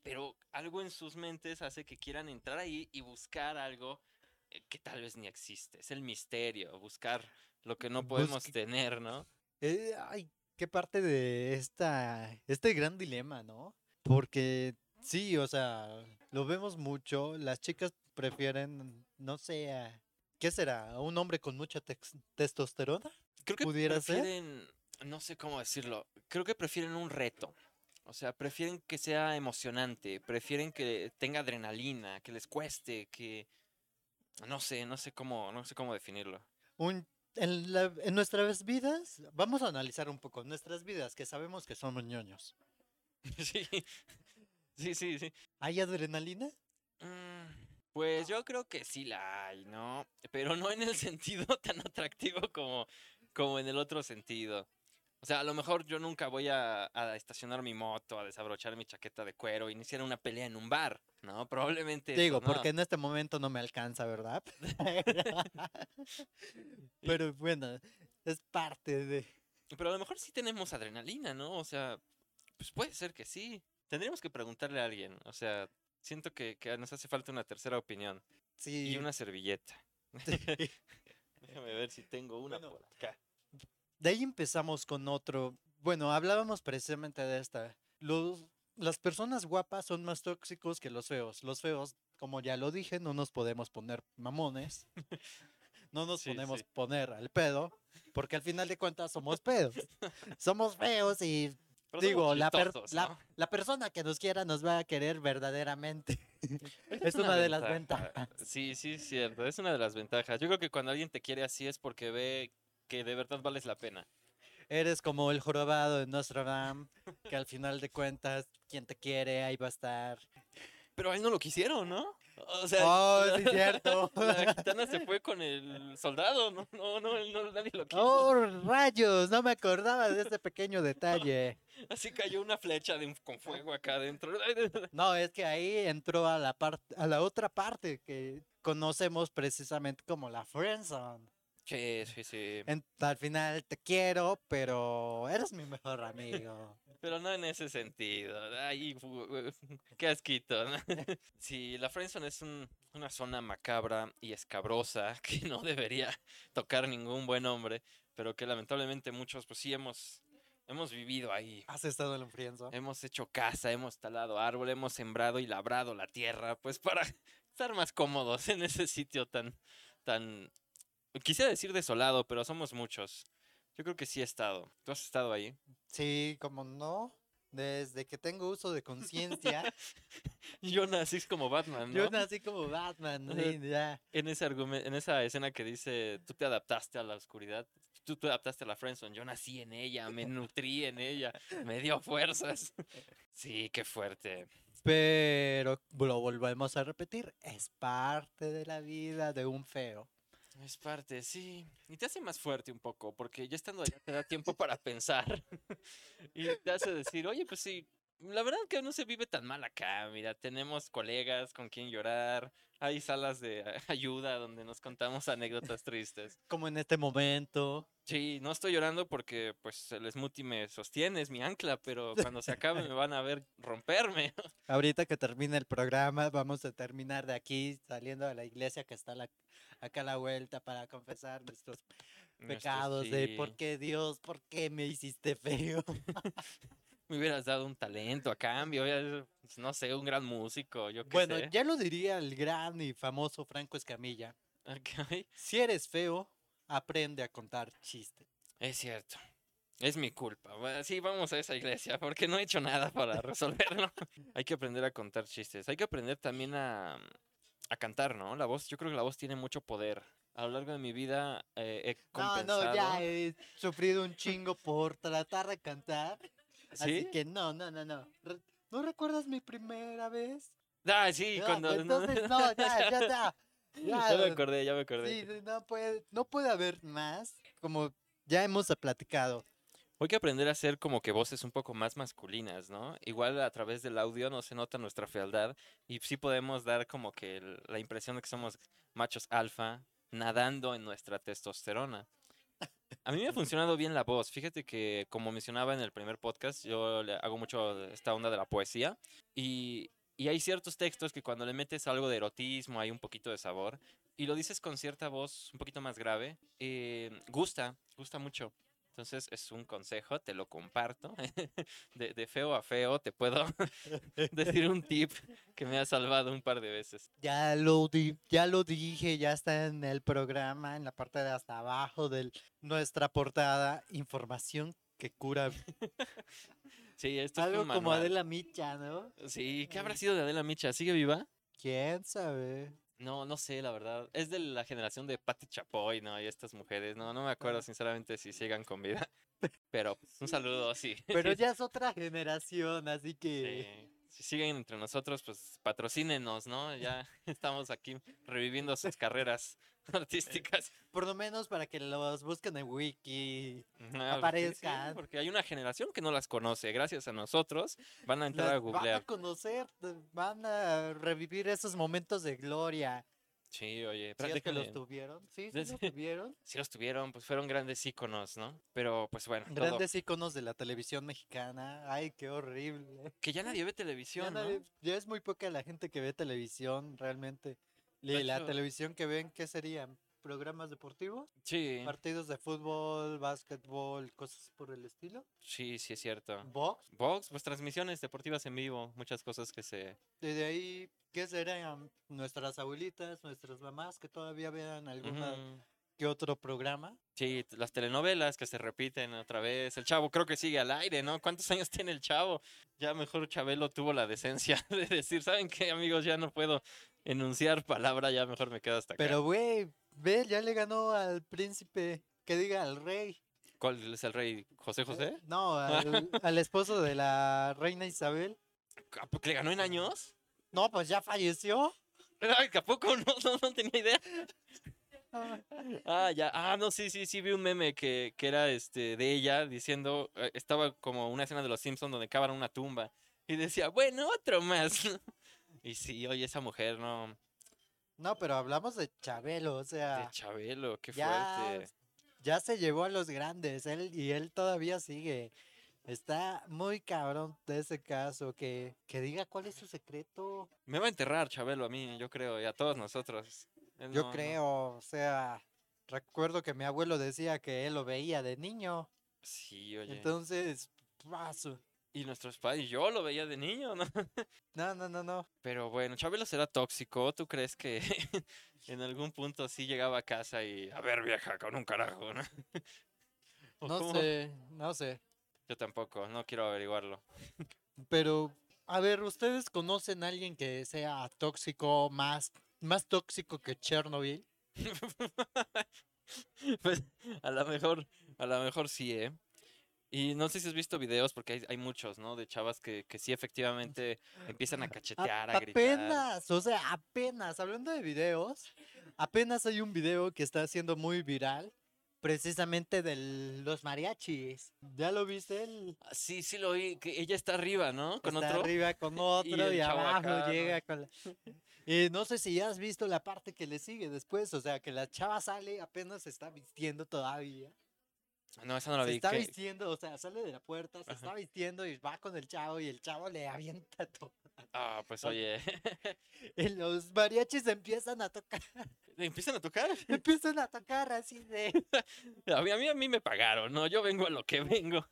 Pero algo en sus mentes hace que quieran entrar ahí y buscar algo eh, que tal vez ni existe. Es el misterio, buscar lo que no podemos
Busque-
tener, ¿no?
Eh, ay, qué parte de esta, este gran dilema, ¿no? Porque sí, o sea, lo vemos mucho, las chicas prefieren, no sé, a- ¿qué será? ¿A un hombre con mucha testosterona?
Creo que
¿Pudiera ser?
prefieren, no sé cómo decirlo, creo que prefieren un reto. O sea, prefieren que sea emocionante, prefieren que tenga adrenalina, que les cueste, que no sé, no sé cómo, no sé cómo definirlo.
Un, en, la- en nuestras vidas, vamos a analizar un poco, nuestras vidas, que sabemos que somos ñoños.
Sí, sí, sí, sí.
¿Hay adrenalina?
Mm, Pues yo creo que sí la hay, ¿no? Pero no en el sentido tan atractivo como, como en el otro sentido. O sea, a lo mejor yo nunca voy a, a estacionar mi moto, a desabrochar mi chaqueta de cuero, iniciar una pelea en un bar, ¿no? Probablemente. eso
Digo,
no.
porque en este momento no me alcanza, ¿verdad? Pero bueno, es parte de...
Pero a lo mejor sí tenemos adrenalina, ¿no? O sea, pues puede ser que sí. Tendríamos que preguntarle a alguien. O sea, siento que, que nos hace falta una tercera opinión.
Sí,
Y una servilleta. Déjame ver si tengo una
Bueno,
por acá.
De ahí empezamos con otro. Bueno, hablábamos precisamente de esta. Los, las personas guapas son más tóxicos que los feos. Los feos, como ya lo dije, no nos podemos poner mamones. No nos
Sí,
podemos
sí.
poner al pedo, porque al final de cuentas somos pedos. somos feos y
Pero
Digo, la, per- la, la persona que nos quiera nos va a querer verdaderamente. es una de las ventajas.
Sí, sí, es cierto. Es una de las ventajas. Yo creo que cuando alguien te quiere así es porque ve que de verdad vales la pena.
Eres como el jorobado de Nostradam, que al final de cuentas, quien te quiere, ahí va a estar.
Pero a él no lo quisieron, ¿no? O sea,
Oh,
la-
sí, cierto.
La gitana se fue con el soldado, no, no, no, no, nadie lo quiso.
Oh, rayos, no me acordaba de este pequeño detalle.
Así cayó una flecha de con fuego acá adentro.
No, es que ahí entró a la parte, a la otra parte que conocemos precisamente como la friendzone.
Sí, sí, sí.
En- al final te quiero, pero eres mi mejor amigo.
Pero no en ese sentido. Ay, fu- qué asquito. ¿no? Sí, la friendzone es un- una zona macabra y escabrosa que no debería tocar ningún buen hombre, pero que lamentablemente muchos pues sí hemos, hemos vivido ahí.
¿Has estado en la friendzone?
Hemos hecho casa, hemos talado árbol, hemos sembrado y labrado la tierra, pues para estar más cómodos en ese sitio tan, tan, quisiera decir desolado, pero somos muchos. Yo creo que sí he estado. ¿Tú has estado ahí?
Sí, como no. Desde que tengo uso de conciencia,
Yo nací como Batman, ¿no?
yo nací como Batman. Sí, ya.
En ese argumen- en esa escena que dice, tú te adaptaste a la oscuridad, tú te adaptaste a la friendzone, yo nací en ella, me nutrí en ella, me dio fuerzas. Sí, qué fuerte.
Pero lo volvemos a repetir, es parte de la vida de un feo.
Es parte, sí. Y te hace más fuerte un poco, porque ya estando allá te da tiempo para pensar. y te hace decir, oye, pues sí, la verdad que no se vive tan mal acá. Mira, tenemos colegas con quien llorar, hay salas de ayuda donde nos contamos anécdotas tristes.
Como en este momento.
Sí, no estoy llorando porque pues el smoothie me sostiene, es mi ancla, pero cuando se acabe me van a ver romperme.
Ahorita que termine el programa, vamos a terminar de aquí saliendo de la iglesia que está la- acá a la vuelta para confesar nuestros pecados de
sí.
por qué Dios, por qué me hiciste feo.
Me hubieras dado un talento a cambio, pues, no sé, un gran músico, yo qué
Bueno,
sé.
ya lo diría el gran y famoso Franco Escamilla. Si eres feo, aprende a contar chistes.
Es cierto. Es mi culpa. Bueno, Sí, vamos a esa iglesia porque no he hecho nada para resolverlo. Hay que aprender a contar chistes. Hay que aprender también a, a cantar, ¿no? La voz, yo creo que la voz tiene mucho poder. A lo largo de mi vida eh, he
No,
compensado.
no, ya he sufrido un chingo por tratar de cantar. Así
¿Sí?
que no, no, no, no. ¿No recuerdas mi primera vez?
Ah, sí,
No,
cuando...
Entonces, no, ya, ya, ya.
Ya me acordé, ya me acordé.
Sí, no puede, no puede haber más, como ya hemos platicado.
Hay que aprender a hacer como que voces un poco más masculinas, ¿no? Igual a través del audio no se nota nuestra fealdad y sí podemos dar como que la impresión de que somos machos alfa nadando en nuestra testosterona. A mí me ha funcionado bien la voz. Fíjate que, como mencionaba en el primer podcast, yo le hago mucho esta onda de la poesía y, y hay ciertos textos que cuando le metes algo de erotismo, hay un poquito de sabor y lo dices con cierta voz un poquito más grave, eh, gusta, gusta mucho. Entonces es un consejo, te lo comparto. De, de feo a feo te puedo decir un tip que me ha salvado un par de veces.
Ya lo, di- ya lo dije, ya está en el programa, en la parte de hasta abajo de nuestra portada, información que cura.
Sí, esto es
Algo
un
como. Adela Micha, ¿no?
Sí, ¿qué habrá sido de Adela Micha? ¿Sigue viva?
¿Quién sabe?
No, no sé, la verdad. Es de la generación de Patti Chapoy, ¿no? Y estas mujeres. No, no me acuerdo sinceramente si sigan con vida. Pero pues, un saludo, sí.
Pero ya es otra generación, así que...
Sí. Si siguen entre nosotros, pues patrocínenos, ¿no? Ya estamos aquí reviviendo sus carreras artísticas.
Por lo menos para que los busquen en Wiki.
Ah, sí,
aparezcan.
porque hay una generación que no las conoce. Gracias a nosotros van a entrar
las
a
Van a
googlear.
conocer, van a revivir esos momentos de gloria.
Sí, oye,
Si es que los tuvieron. Sí, sí los tuvieron.
si los tuvieron, pues fueron grandes íconos, ¿no? Pero pues bueno, todo-
Grandes iconos de la televisión mexicana. Ay, qué horrible.
que ya nadie ve
Ya,
televisión, ¿no?
nadie- ya es muy poca la gente que ve televisión, realmente. Y la televisión que ven, ¿qué serían? ¿Programas deportivos?
Sí,
¿Partidos de fútbol, básquetbol, cosas por el estilo?
sí, sí es cierto.
¿Box?
Vox, pues transmisiones deportivas en vivo, muchas cosas que se...
Y de ahí, ¿qué serían nuestras abuelitas, nuestras mamás que todavía vean alguna, que otro programa.
Sí, las telenovelas que se repiten otra vez. El chavo creo que sigue al aire, ¿no? ¿Cuántos años tiene el chavo? Ya mejor Chabelo tuvo la decencia de decir, ¿saben qué, amigos? Ya no puedo enunciar palabra, ya mejor me quedo hasta acá.
Pero, güey, ve, ya le ganó al príncipe, que diga al rey.
¿Cuál es el rey? ¿José José?
No, al, al esposo de la reina Isabel.
¿A poco ¿Le ganó en años?
No, pues ya falleció.
Ay, ¿a poco no, no, no tenía idea? Ah, ya. Ah, no, sí, sí, sí, vi un meme que, que era este de ella diciendo, eh, estaba como una escena de los Simpsons donde cavan una tumba y decía, bueno, otro más. Y sí, oye, esa mujer, no,
No, pero hablamos de Chabelo, o
de
sea,
Chabelo, qué
ya,
fuerte.
ya se llevó a los grandes, él y él todavía sigue. Está muy cabrón de ese caso, que, que diga cuál es su secreto.
Me va a enterrar Chabelo a mí, yo creo, y a todos nosotros. Él
Yo
no- no-
creo, o sea, recuerdo que mi abuelo decía que él lo veía de niño,
Sí, oye.
entonces, paso.
Y nuestros padres, yo lo veía de niño, ¿no?
No, no, no, no.
Pero bueno, Chabelo será tóxico. ¿Tú crees que en algún punto sí llegaba a casa y, a ver, vieja, con un carajo, ¿no? ¿O
No
cómo?
sé, no sé.
Yo tampoco, no quiero averiguarlo.
Pero, a ver, ¿ustedes conocen a alguien que sea tóxico, más, más tóxico que Chernobyl?
Pues a lo mejor, a lo mejor sí, ¿eh? Y no sé si has visto videos, porque hay, hay muchos, ¿no? De chavas que, que sí efectivamente empiezan a
A-
cachetear, a gritar.
apenas, o sea, apenas, hablando de videos, apenas hay un video que está siendo muy viral, precisamente de los mariachis. ¿Ya lo viste? Él
Ah, Sí, sí lo oí, que ella está arriba, ¿no? Con
está
otro.
arriba con otro
el
y,
chavo
abajo
acá, ¿no?
llega con la... Y no sé si ya has visto la parte que le sigue después, o sea, que la chava sale, apenas se está vistiendo todavía.
No, esa no la
se
vi.
está
¿qué?
vistiendo, o sea, sale de la puerta, se
Ajá.
está vistiendo y va con el chavo y el chavo le avienta todo.
Ah, pues oye.
Y los mariachis empiezan a tocar,
¿Empiezan a tocar?
empiezan a tocar así de...
A mí, a mí, a mí me pagaron, ¿no? Yo vengo a lo que vengo.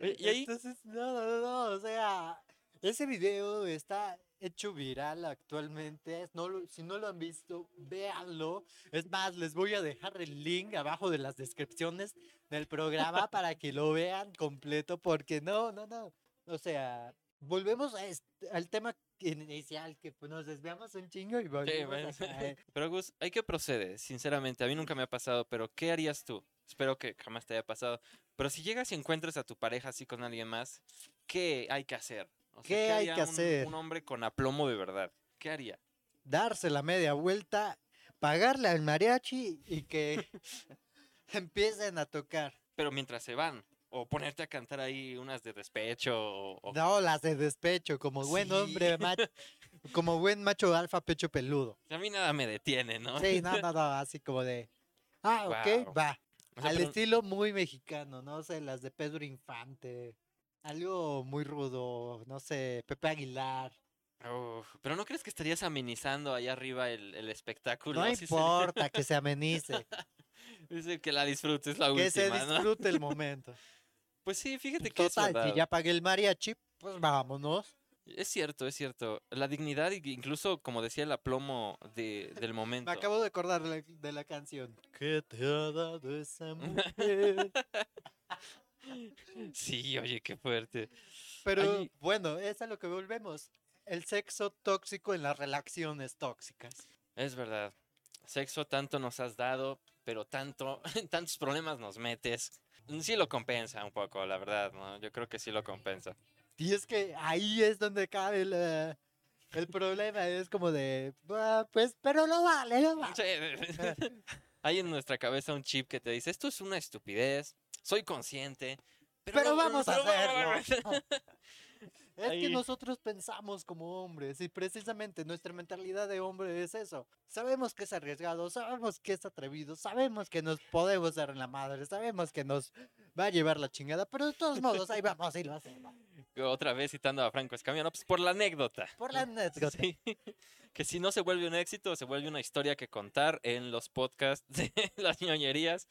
Y ahí,
Entonces, no, no, no, o sea, ese video está hecho viral actualmente. No lo- si no lo han visto, véanlo. Es más, les voy a dejar el link abajo de las descripciones del programa para que lo vean completo, porque no, no, no. O sea, volvemos a este- al tema inicial, que pues, nos desviamos un chingo y volvemos
bueno.
a.
Pero Gus, hay que proceder, sinceramente. A mí nunca me ha pasado, pero ¿qué harías tú? Espero que jamás te haya pasado. Pero si llegas y encuentras a tu pareja así con alguien más, ¿qué hay que hacer? O sea,
¿Qué hay que
un-
hacer?
Un hombre con aplomo de verdad. ¿Qué haría?
Darse la media vuelta, pagarle al mariachi y que empiecen a tocar.
Pero mientras se van. O ponerte a cantar ahí unas de despecho. O, o-
No, las de despecho, como buen hombre, macho, como buen macho alfa pecho peludo.
A mí nada me detiene, ¿no?
Sí, no, no, no, así como de, ah, ok,
Guau.
va.
O sea,
Al
pero-
estilo muy mexicano, no sé, las de Pedro Infante, algo muy rudo, no sé, Pepe Aguilar.
Uf, pero ¿no crees que estarías amenizando ahí arriba el, el espectáculo?
No importa que se amenice,
Dice que la disfrutes la
que se
última, ¿no?
disfrute el momento.
Pues sí, fíjate que es
Total,
verdad.
si ya pagué el mariachi, pues vámonos.
Es cierto, es cierto. La dignidad, incluso, como decía, el aplomo de, del momento.
Me acabo de acordar de la, de la canción. ¿Qué te ha dado esa mujer?
Sí, oye, qué fuerte.
Pero bueno, es a lo que volvemos. El sexo tóxico en las relaciones tóxicas.
Es verdad. Sexo tanto nos has dado, pero tanto, tantos problemas nos metes. Sí lo compensa un poco, la verdad, ¿no? Yo creo que sí lo compensa.
Y es que ahí es donde cabe el, eh, el problema. Es como de, "Ah, pues, pero lo vale, lo vale.
Sí. Hay en nuestra cabeza un chip que te dice, esto es una estupidez, soy consciente, pero,
Pero
lo-
vamos a
pero va-
hacerlo. Es que
Ahí-
nosotros pensamos como hombres y precisamente nuestra mentalidad de hombre es eso. Sabemos que es arriesgado, sabemos que es atrevido, sabemos que nos podemos dar en la madre, sabemos que nos va a llevar la chingada, pero de todos modos ahí vamos y lo hacemos.
Otra vez citando a Franco Escamilla, no, pues por la anécdota.
Por la anécdota.
Sí. Que si no se vuelve un éxito, se vuelve una historia que contar en los podcasts de las ñoñerías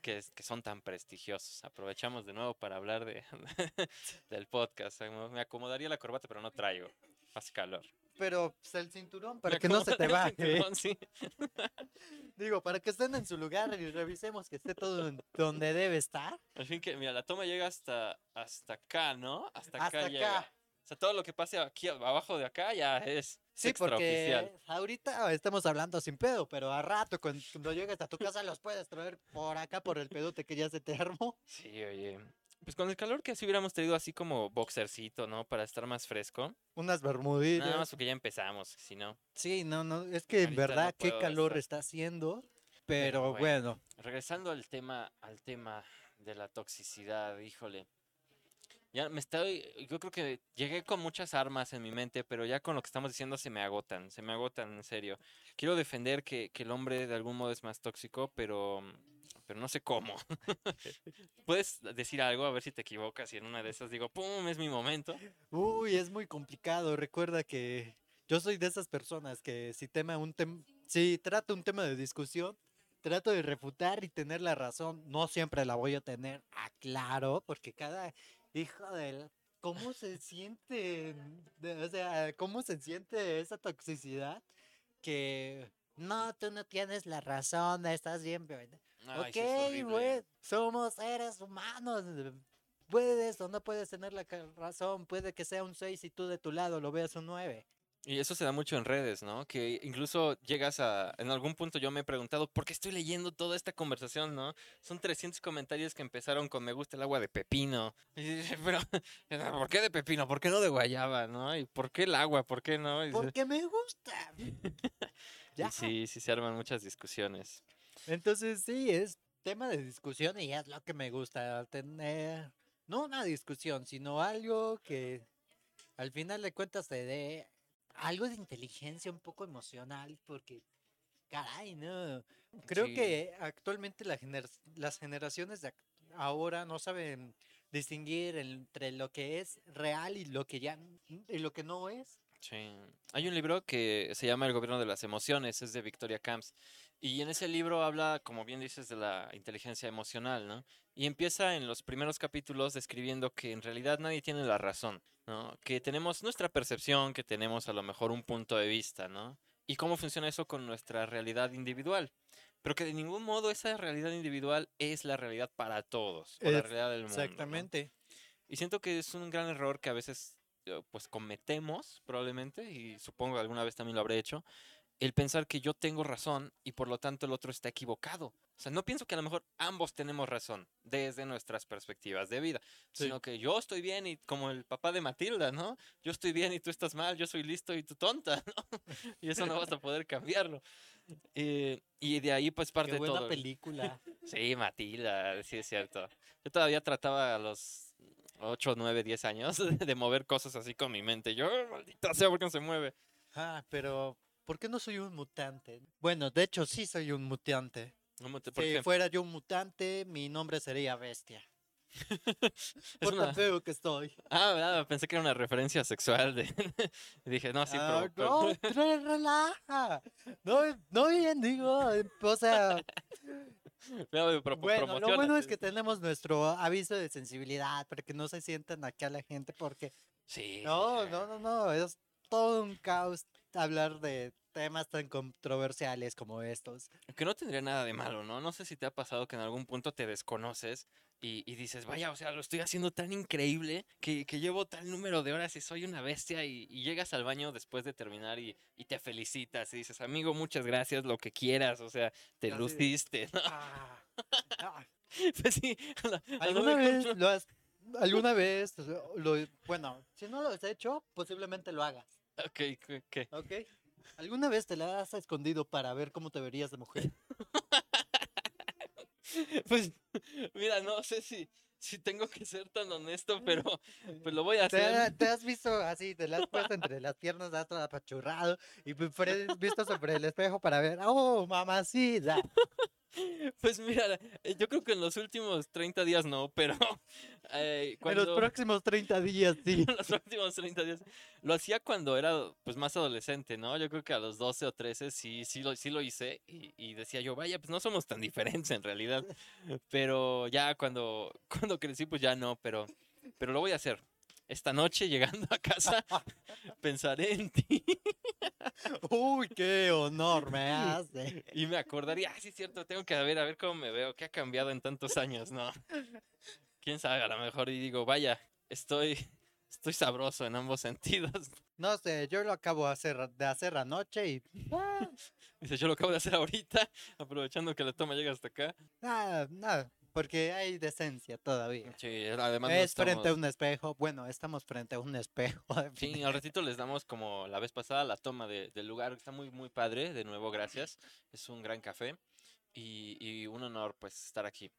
que, que son tan prestigiosos. Aprovechamos de nuevo para hablar de, del podcast. Me acomodaría la corbata, pero no traigo. Hace calor.
pero pues, el cinturón para
Le
que no se te baje.
cinturón, sí.
Digo, para que estén en su lugar y revisemos que esté todo donde debe estar.
Al fin que, mira, la toma llega hasta, hasta acá, ¿no? Hasta acá
Hasta
llega.
acá.
O sea, todo lo que pase aquí abajo de acá ya es
Sí, porque ahorita estamos hablando sin pedo, pero a rato cuando, llegues a tu casa los puedes traer por acá por el pedote que ya se te armó.
Sí, oye. Pues con el calor que así hubiéramos traído así como boxercito, ¿no? Para estar más fresco.
Unas
Nada
bermuditas.
más porque ya empezamos, si no.
Sí, no, no, es que en
no
verdad qué calor
estar.
está haciendo, pero
bueno.
bueno.
Regresando al tema, al tema de la toxicidad, híjole. Ya me estoy, yo creo que llegué con muchas armas en mi mente, pero ya con lo que estamos diciendo se me agotan, se me agotan en serio. Quiero defender que, que el hombre de algún modo es más tóxico, pero, pero no sé cómo. ¿Puedes decir algo a ver si te equivocas y en una de esas digo, ¡pum! Es mi momento.
Uy, es muy complicado. Recuerda que yo soy de esas personas que si tema un tema, si trata un tema de discusión, trato de refutar y tener la razón. No siempre la voy a tener, aclaro, porque cada hijo del cómo se siente, de- o sea, cómo se siente esa toxicidad que no, tú no tienes la razón, estás bien, pero
Ay,
ok, güey, somos seres humanos. Puedes o no puedes tener la razón. Puede que sea un 6 y tú de tu lado lo veas un 9.
Y eso se da mucho en redes, ¿no? Que incluso llegas a, en algún punto yo me he preguntado, ¿por qué estoy leyendo toda esta conversación, no? Son 300 comentarios que empezaron con me gusta el agua de pepino. Y pero, ¿por qué de pepino? ¿Por qué no de guayaba, no? ¿Y por qué el agua? ¿Por qué no? Y
Porque me gusta.
y
ya.
sí, sí se arman muchas discusiones.
Entonces, sí, es tema de discusión y es lo que me gusta tener. No una discusión, sino algo que al final de cuentas te dé algo de inteligencia un poco emocional, porque, caray, no. Creo
Sí.
que actualmente la gener- las generaciones de ahora no saben distinguir entre lo que es real y lo que ya y lo que no es.
Sí. Hay un libro que se llama El gobierno de las emociones, es de Victoria Camps. Y en ese libro habla, como bien dices, de la inteligencia emocional, ¿no? Y empieza en los primeros capítulos describiendo que en realidad nadie tiene la razón, ¿no? Que tenemos nuestra percepción, que tenemos a lo mejor un punto de vista, ¿no? Y cómo funciona eso con nuestra realidad individual. Pero que de ningún modo esa realidad individual es la realidad para todos, o la realidad del mundo. ¿no?
Exactamente.
Y siento que es un gran error que a veces pues cometemos probablemente, y supongo que alguna vez también lo habré hecho, el pensar que yo tengo razón y por lo tanto el otro está equivocado. O sea, no pienso que a lo mejor ambos tenemos razón desde nuestras perspectivas de vida,
Sí.
sino que yo estoy bien y como el papá de Matilda, ¿no? Yo estoy bien y tú estás mal, yo soy listo y tú tonta, ¿no? Y eso no vas a poder cambiarlo. Eh, y de ahí pues parte
Qué buena
todo.
película.
Sí, Matilda, sí es cierto. Yo todavía trataba a los 8, 9, 10 años de mover cosas así con mi mente. Yo, "Oh, maldita sea, ¿por qué no se mueve?
Ah, pero ¿por qué no soy un mutante? Bueno, de hecho sí soy un mutante.
¿Cómo te- por
Si fuera yo un mutante, mi nombre sería Bestia.
Es
Por
una-
tan feo que estoy.
Ah, ah, pensé que era una referencia sexual. De... Dije, no, sí,
Ah,
pero... pero-
no, relaja. No, no bien digo, o sea,
pero pro-
bueno, lo bueno es que tenemos nuestro aviso de sensibilidad para que no se sientan acá la gente porque
Sí.
no, no, no, no, es todo un caos hablar de temas tan controversiales como estos.
Que no tendría nada de malo, ¿no? No sé si te ha pasado que en algún punto te desconoces y, y dices, vaya, o sea, lo estoy haciendo tan increíble que, que llevo tal número de horas y soy una bestia y, y llegas al baño después de terminar y, y te felicitas y dices, amigo, muchas gracias, lo que quieras, o sea, te
Así
luciste, ¿no?
Ah, ah,
Pues sí, a a
¿Alguna vez lo has, alguna vez lo, bueno, si no lo has hecho, posiblemente lo hagas,
Ok, ¿qué- qué?
¿ok? ¿Alguna vez te la has escondido para ver cómo te verías de mujer?
Pues, mira, no sé si, si tengo que ser tan honesto, pero pues lo voy a
¿Te,
hacer.
te has visto así, te la has puesto entre las piernas, has todo apachurrado y pues, visto sobre el espejo para ver, oh, mamacita.
Pues mira, eh, yo creo que en los últimos 30 días no, pero eh,
En
cuando...
los próximos 30 días, sí.
en los últimos 30 días. Lo hacía cuando era pues más adolescente, ¿no? Yo creo que a los 12 o 13 sí, sí, lo, sí lo hice y, y decía yo, vaya, pues no somos tan diferentes en realidad. Pero ya cuando, cuando crecí, pues ya no, pero, pero lo voy a hacer. Esta noche llegando a casa, pensaré en ti
Uy, qué honor me hace.
y me acordaría, ah, sí es cierto, tengo que ver a ver cómo me veo, qué ha cambiado en tantos años, ¿no? Quién sabe, a lo mejor y digo, vaya, estoy estoy sabroso en ambos sentidos.
No sé, yo lo acabo de hacer, de hacer anoche y
Dice, yo lo acabo de hacer ahorita, aprovechando que la toma llega hasta acá.
nada, nada, porque hay decencia todavía.
Sí, además no
Es frente a
estamos-
un espejo. Bueno, estamos frente a un espejo.
Sí, al ratito les damos como la vez pasada la toma de- del lugar. Está muy, muy padre. De nuevo, gracias. Es un gran café. Y, y un honor, pues, estar aquí.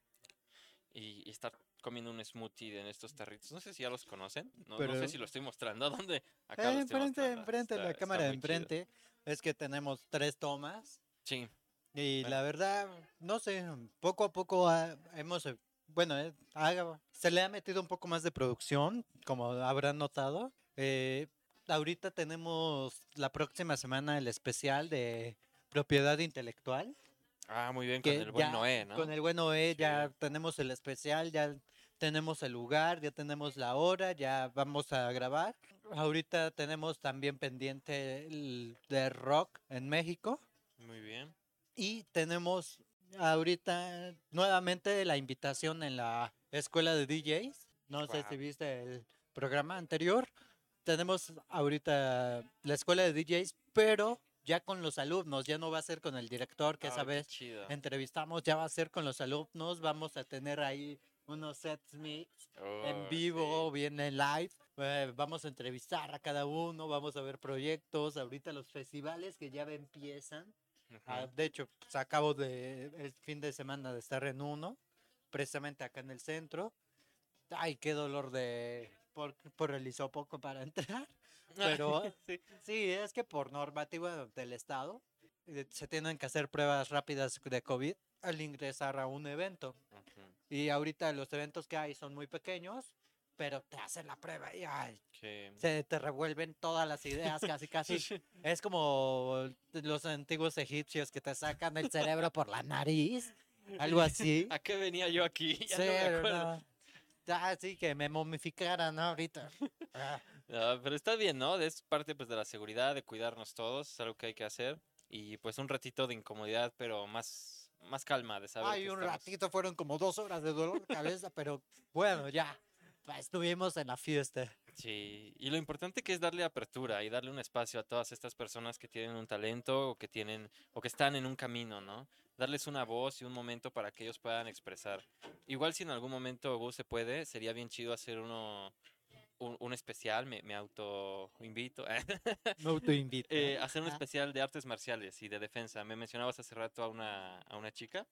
Y, y estar comiendo un smoothie en estos tarritos. No sé si ya los conocen. No, no
Pero-
sé si lo estoy mostrando. ¿Dónde? Acá
Eh, enfrente, enfrente, la
está
cámara de
muy chido.
enfrente. Es que tenemos tres tomas.
Sí.
Y
Bueno.
la verdad, no sé, poco a poco ha- hemos, eh, bueno, eh, ha- se le ha metido un poco más de producción, como habrán notado. Eh, ahorita tenemos la próxima semana el especial de propiedad intelectual.
Ah, muy bien, con el buen
ya
Noé, ¿no?
Con el buen Noé ya
Sí.
tenemos el especial, ya tenemos el lugar, ya tenemos la hora, ya vamos a grabar. Ahorita tenemos también pendiente el de rock en México.
Muy bien.
Y tenemos ahorita nuevamente la invitación en la escuela de DJs. No sé si viste el programa anterior. Tenemos ahorita la escuela de DJs, pero ya con los alumnos. Ya no va a ser con el director, que
Ay,
esa vez entrevistamos, ya va a ser con los alumnos. Vamos a tener ahí unos sets mix en
Oh,
vivo,
sí.
bien en live. eh, vamos a entrevistar a cada uno, vamos a ver proyectos. Ahorita los festivales que ya empiezan. Ah, de hecho, pues, acabo de el fin de semana de estar en uno, precisamente acá en el centro. Ay, qué dolor de por, por el hisopoco para entrar. Pero
Sí.
sí, es que por normativa del estado eh, se tienen que hacer pruebas rápidas de COVID al ingresar a un evento.
Ujú.
Y ahorita los eventos que hay son muy pequeños, pero te hacen la prueba y ay, se te revuelven todas las ideas casi casi. Es como los antiguos egipcios que te sacan el cerebro por la nariz, algo así.
¿A qué venía yo aquí? Ya
Sí,
no me acuerdo.
no. Ah, sí, que me momificaran ¿no? ahorita. Ah,
Ah, pero está bien, ¿no? Es parte pues de la seguridad, de cuidarnos todos, es algo que hay que hacer. Y pues un ratito de incomodidad, pero más, más calma de saber
Ay,
que
un
estamos-
ratito fueron como dos horas de dolor de cabeza, pero bueno, ya. Estuvimos en la fiesta.
Sí, y lo importante que es darle apertura y darle un espacio a todas estas personas que tienen un talento o que tienen o que están en un camino, ¿no? Darles una voz y un momento para que ellos puedan expresar. Igual si en algún momento Gus se puede, sería bien chido hacer uno un, un especial, me, me auto invito.
Me autoinvito.
Eh, hacer un especial de artes marciales y de defensa. Me mencionabas hace rato a una, a una chica.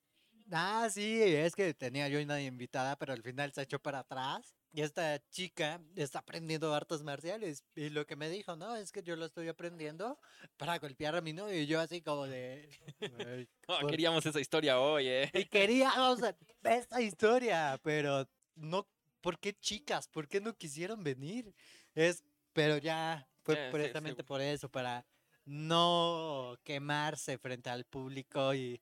Ah, sí, es que tenía yo una invitada, pero al final se echó para atrás. Y esta chica está aprendiendo artes marciales. Y lo que me dijo, no, es que yo lo estoy aprendiendo para golpear a mi novio. Y yo así como de... "Ay,
Oh, queríamos esa historia hoy, ¿eh?
Y queríamos esta historia, pero no... ¿Por qué chicas? ¿Por qué no quisieron venir? Es, pero ya fue
sí, sí,
precisamente por eso, para no quemarse frente al público y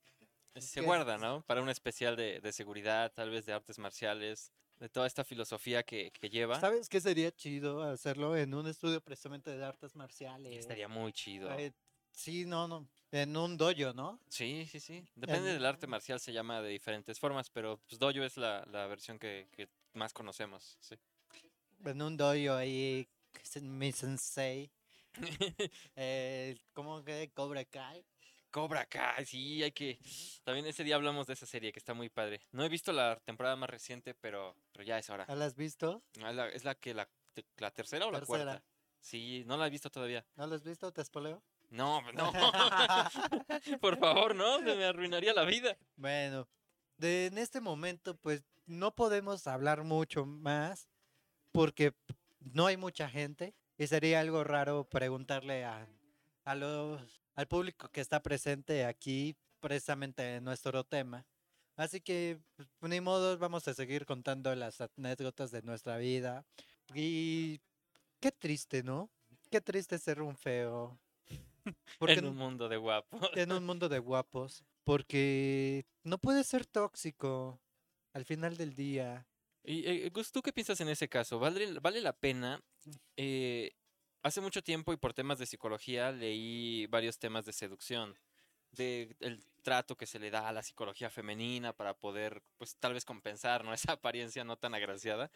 Se guarda, ¿no? Para un especial de, de seguridad, tal vez de artes marciales, de toda esta filosofía que, que lleva.
¿Sabes qué sería chido hacerlo en un estudio precisamente de artes marciales?
Estaría muy chido.
Eh, sí, no, no. En un dojo, ¿no?
Sí, sí, sí. Depende del arte marcial, se llama de diferentes formas, pero pues dojo es la, la versión que, que más conocemos. Sí.
En un dojo ahí, mi sensei. eh, ¿Cómo que Cobra Kai?
Cobra Kai, sí, hay que... También ese día hablamos de esa serie que está muy padre. No he visto la temporada más reciente, pero, pero ya es hora.
¿Ya la has visto?
Ah, la- ¿Es la que la, la tercera o la
Tercera.
cuarta? Sí, no la he visto todavía.
¿No la has visto? ¿Te espoleo?
No, no. Por favor, no, se me arruinaría la vida.
Bueno, de, en este momento pues no podemos hablar mucho más porque no hay mucha gente y sería algo raro preguntarle a, a los, al público que está presente aquí precisamente en nuestro tema. Así que, pues, ni modo, vamos a seguir contando las anécdotas de nuestra vida. Y qué triste, ¿no? Qué triste ser un feo. Porque
en un mundo de guapo.
en un mundo de guapos. Porque no puede ser tóxico al final del día.
Y, eh, Gus, ¿tú qué piensas en ese caso? ¿Vale, vale la pena eh, hace mucho tiempo y por temas de psicología leí varios temas de seducción, de el trato que se le da a la psicología femenina para poder, pues tal vez compensar, ¿no? Esa apariencia no tan agraciada.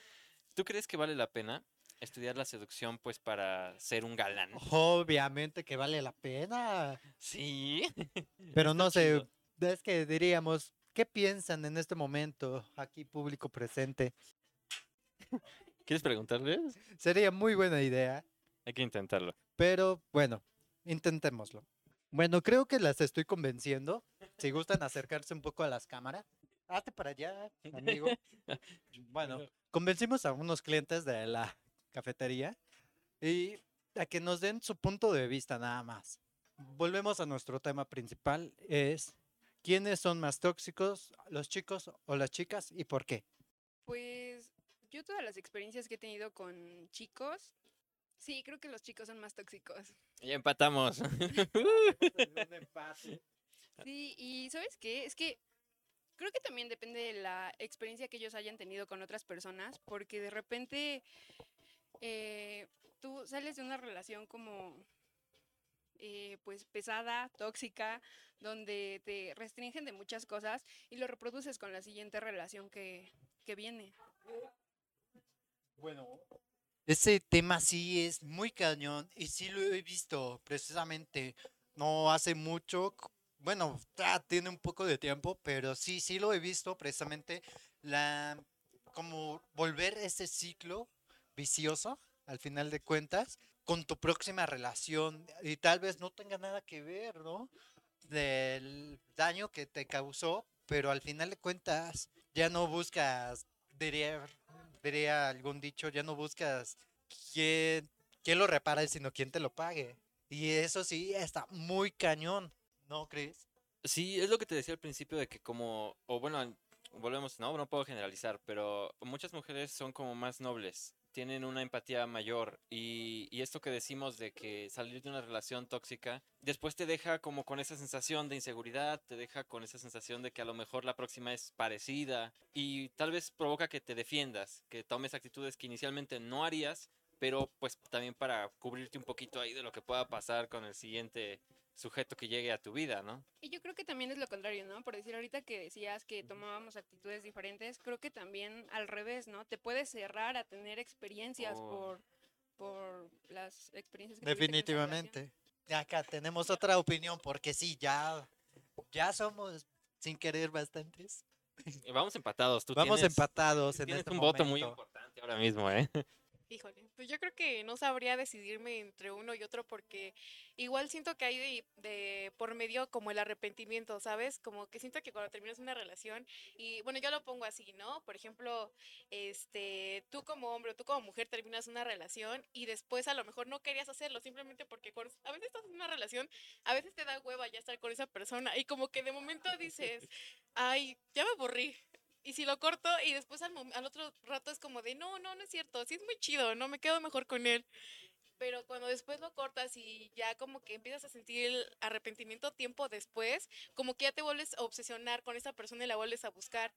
¿Tú crees que vale la pena estudiar la seducción, pues para ser un galán?
Obviamente que vale la pena.
Sí.
Pero no sé, es que diríamos, ¿qué piensan en este momento aquí público presente?
¿Quieres preguntarles?
Sería muy buena idea,
Hay que intentarlo.
pero bueno, intentémoslo. Bueno, creo que las estoy convenciendo. Si gustan acercarse un poco a las cámaras. Hazte para allá, amigo. Bueno, convencimos a unos clientes de la cafetería y a que nos den su punto de vista nada más. Volvemos a nuestro tema principal, es ¿quiénes son más tóxicos, los chicos o las chicas y por qué?
Pues yo todas las experiencias que he tenido con chicos, sí, creo que los chicos son más tóxicos.
Ya empatamos.
Sí, y ¿sabes qué? Es que creo que también depende de la experiencia que ellos hayan tenido con otras personas, porque de repente eh, tú sales de una relación como eh, pues pesada, tóxica, donde te restringen de muchas cosas y lo reproduces con la siguiente relación que, que viene.
Bueno, ese tema sí es muy cañón y sí lo he visto precisamente no hace mucho. Bueno, tiene un poco de tiempo, pero sí, sí lo he visto precisamente la como volver ese ciclo vicioso al final de cuentas con tu próxima relación y tal vez no tenga nada que ver, ¿no? Del daño que te causó, pero al final de cuentas ya no buscas, diría, diría algún dicho, ya no buscas quién, quién lo repare, sino quién te lo pague. Y eso sí está muy cañón, ¿no crees?
Sí, es lo que te decía al principio de que como, o bueno, volvemos, no, no puedo generalizar, pero muchas mujeres son como más nobles, tienen una empatía mayor y, esto que decimos de que salir de una relación tóxica, después te deja como con esa sensación de inseguridad, te deja con esa sensación de que a lo mejor la próxima es parecida y tal vez provoca que te defiendas, que tomes actitudes que inicialmente no harías, pero pues también para cubrirte un poquito ahí de lo que pueda pasar con el siguiente sujeto que llegue a tu vida, ¿no?
Y yo creo que también es lo contrario, ¿no? Por decir ahorita que decías que tomábamos actitudes diferentes, creo que también al revés, ¿no? Te puedes cerrar a tener experiencias
Oh.
por, por las experiencias que.
Definitivamente. Acá tenemos otra opinión, porque sí, ya, ya somos sin querer bastantes.
Vamos empatados. Tú
Vamos
tienes,
empatados en
tienes
este
un voto muy
momento.
importante ahora mismo, ¿eh?
Híjole, pues yo creo que no sabría decidirme entre uno y otro porque igual siento que hay de, por medio como el arrepentimiento, ¿sabes? Como que siento que cuando terminas una relación y bueno, yo lo pongo así, ¿no? Por ejemplo, este, tú como hombre o tú como mujer terminas una relación y después a lo mejor no querías hacerlo simplemente porque con- a veces estás en una relación, a veces te da hueva ya estar con esa persona y como que de momento dices, ay, ya me aburrí, y si lo corto y después al, al otro rato es como de, no, no, no es cierto, sí es muy chido, no me quedo mejor con él. Pero cuando después lo cortas y ya como que empiezas a sentir el arrepentimiento tiempo después, como que ya te vuelves a obsesionar con esa persona y la vuelves a buscar.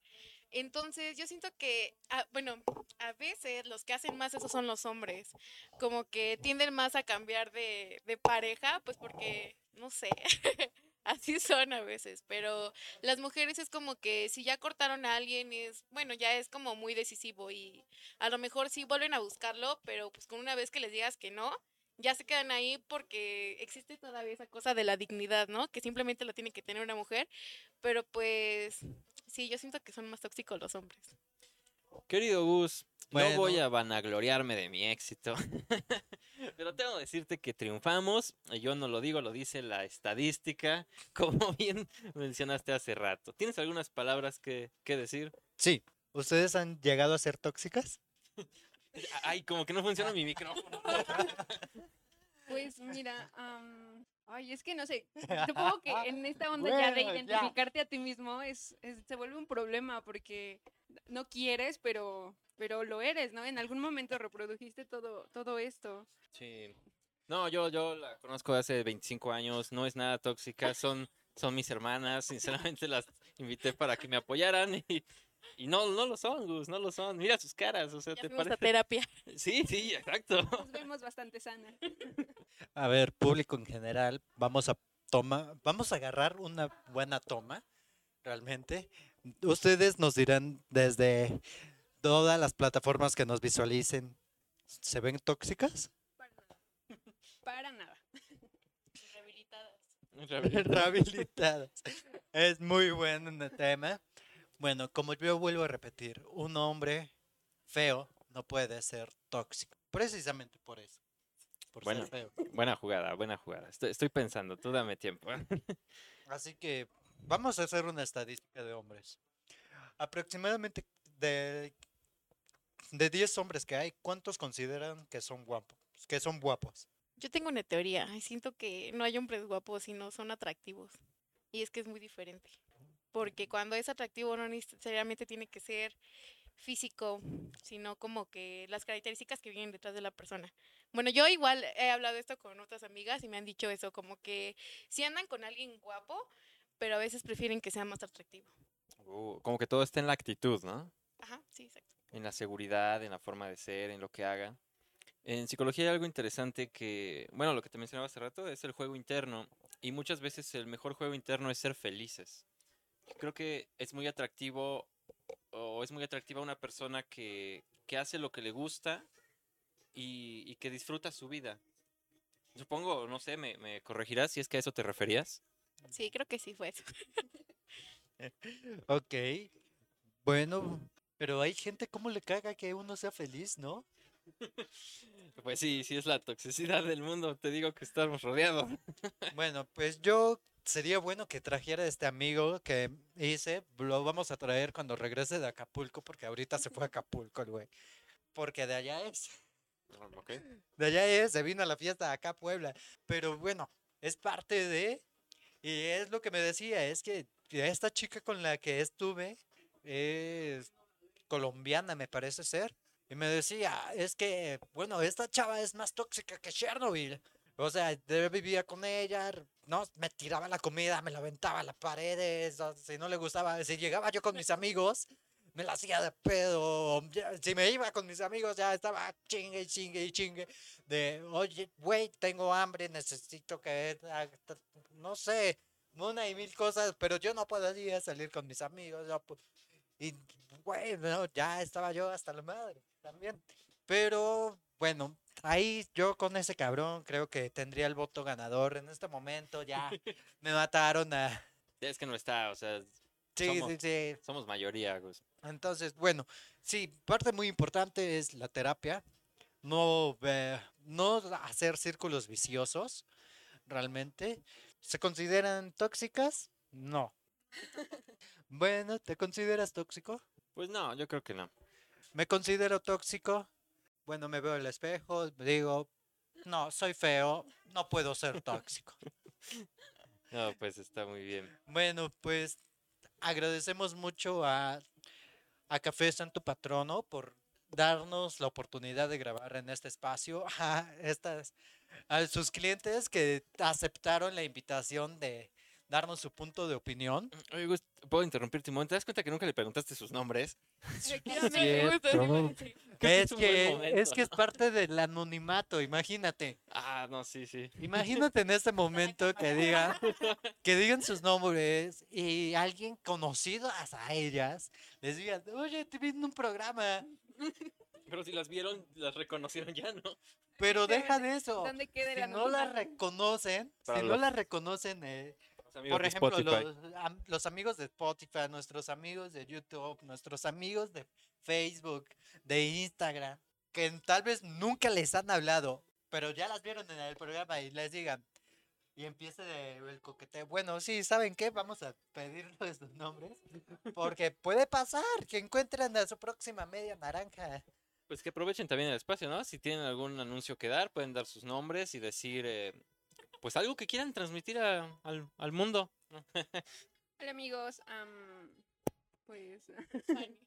Entonces yo siento que, ah, bueno, a veces los que hacen más eso son los hombres, como que tienden más a cambiar de, de pareja, pues porque, no sé, así son a veces, pero las mujeres es como que si ya cortaron a alguien es, bueno, ya es como muy decisivo y a lo mejor sí vuelven a buscarlo, pero pues con una vez que les digas que no, ya se quedan ahí porque existe todavía esa cosa de la dignidad, ¿no? Que simplemente la tiene que tener una mujer, pero pues sí, yo siento que son más tóxicos los hombres.
Querido Gus, no voy
Bueno.
a vanagloriarme de mi éxito. Pero tengo que decirte que triunfamos. Yo no lo digo, lo dice la estadística, como bien mencionaste hace rato. ¿Tienes algunas palabras que, que decir?
Sí, ¿ustedes han llegado a ser tóxicas?
Ay, como que no funciona mi micrófono.
Pues mira, am, ay, es que no sé, supongo que en esta onda ya de
Bueno, ya.
identificarte a ti mismo es, es- se vuelve un problema porque no quieres, pero, pero lo eres, ¿no? En algún momento reprodujiste todo, todo esto.
Sí. No, yo, yo la conozco hace 25 años, no es nada tóxica, son, son mis hermanas, sinceramente las invité para que me apoyaran y Y no, no lo son, Gus, no lo son. Mira sus caras, o sea,
Ya
¿te
a
parece?
terapia.
Sí, sí, exacto.
Nos vemos bastante sana.
A ver, público en general, vamos a toma, vamos a agarrar una buena toma, realmente. Ustedes nos dirán desde todas las plataformas que nos visualicen, ¿se ven tóxicas?
Para nada.
Rehabilitadas.
Rehabilitadas. Es muy buen un tema. Bueno, como yo vuelvo a repetir, un hombre feo no puede ser tóxico. Precisamente por eso. Por
Bueno.
ser feo.
Buena jugada, buena jugada. Estoy, estoy pensando, tú dame tiempo.
Así que vamos a hacer una estadística de hombres. Aproximadamente de, de 10 hombres que hay, ¿cuántos consideran que son guapos? Que son guapos.
Yo tengo una teoría. y Siento que no hay hombres guapos, sino son atractivos. Y es que es muy diferente. Porque cuando es atractivo no necesariamente tiene que ser físico, sino como que las características que vienen detrás de la persona. Bueno, yo igual he hablado esto con otras amigas y me han dicho eso, como que si andan con alguien guapo, pero a veces prefieren que sea más atractivo.
Uh, como que todo está en la actitud, ¿no?
Ajá, sí, exacto.
En la seguridad, en la forma de ser, en lo que haga. En psicología hay algo interesante que, bueno, lo que te mencionaba hace rato es el juego interno. Y muchas veces el mejor juego interno es ser felices. Creo que es muy atractivo o es muy atractiva una persona que, que hace lo que le gusta y, y que disfruta su vida. Supongo, no sé, me, me corregirás si es que a eso te referías.
Sí, creo que sí fue eso.
Ok. Bueno, pero hay gente como le caga que uno sea feliz, ¿no?
Pues sí, sí es la toxicidad del mundo, te digo que estamos rodeados.
Bueno, pues yo sería bueno que trajera este amigo que hice. Lo vamos a traer cuando regrese de Acapulco, porque ahorita se fue a Acapulco el güey. Porque de allá es.
Ok.
De allá es, se vino a la fiesta acá a Puebla. Pero bueno, es parte de. Y es lo que me decía, es que esta chica con la que estuve es colombiana, me parece ser. Y me decía, es que, bueno, esta chava es más tóxica que Chernobyl. O sea, yo vivía con ella, no, me tiraba la comida, me la aventaba a las paredes, o si no le gustaba, si llegaba yo con mis amigos, me la hacía de pedo. Si me iba con mis amigos, ya estaba chingue chingue chingue. De, oye, güey, tengo hambre, necesito que, ta- no sé, una y mil cosas, pero yo no podía salir con mis amigos. po- y, güey, no, ya estaba yo hasta la madre también. Pero, bueno, ahí yo con ese cabrón creo que tendría el voto ganador. En este momento ya me mataron a...
Es que no está, o sea,
Sí,
Somos-
sí, sí.
somos mayoría, Gus.
Entonces, bueno, sí, parte muy importante es la terapia. No, no hacer círculos viciosos, realmente. ¿Se consideran tóxicas? No. Bueno, ¿te consideras tóxico?
Pues no, yo creo que no.
¿Me considero tóxico? Bueno, me veo al espejo, digo, no, soy feo, no puedo ser tóxico.
No, pues está muy bien.
Bueno, pues agradecemos mucho a, a Café Santo Patrono por darnos la oportunidad de grabar en este espacio, a, estas, a sus clientes que aceptaron la invitación de darnos su punto de opinión.
Oye, Gus, ¿puedo interrumpirte un momento? ¿Te das cuenta que nunca le preguntaste sus nombres? Que
Es que, es que es parte del anonimato, imagínate.
Ah, no, sí, sí.
Imagínate en este momento que digan, que digan sus nombres y alguien conocido a ellas les digan, oye, te vi en un programa,
Pero si las vieron, las reconocieron ya, ¿no?
pero deja de eso.
¿Dónde queda
Si no la
anonimato?
reconocen,
Para
si no
los-
la reconocen, eh,
amigos
por ejemplo, los amigos de Spotify, nuestros amigos de YouTube, nuestros amigos de Facebook, de Instagram, que tal vez nunca les han hablado, pero ya las vieron en el programa y les digan, y empiece de- el coqueteo. Bueno, sí, ¿saben qué? Vamos a pedirles sus nombres, porque puede pasar que encuentren a su próxima media naranja.
Pues que aprovechen también el espacio, ¿no? Si tienen algún anuncio que dar, pueden dar sus nombres y decir, eh, pues algo que quieran transmitir a- al, al mundo.
Hola amigos, am, pues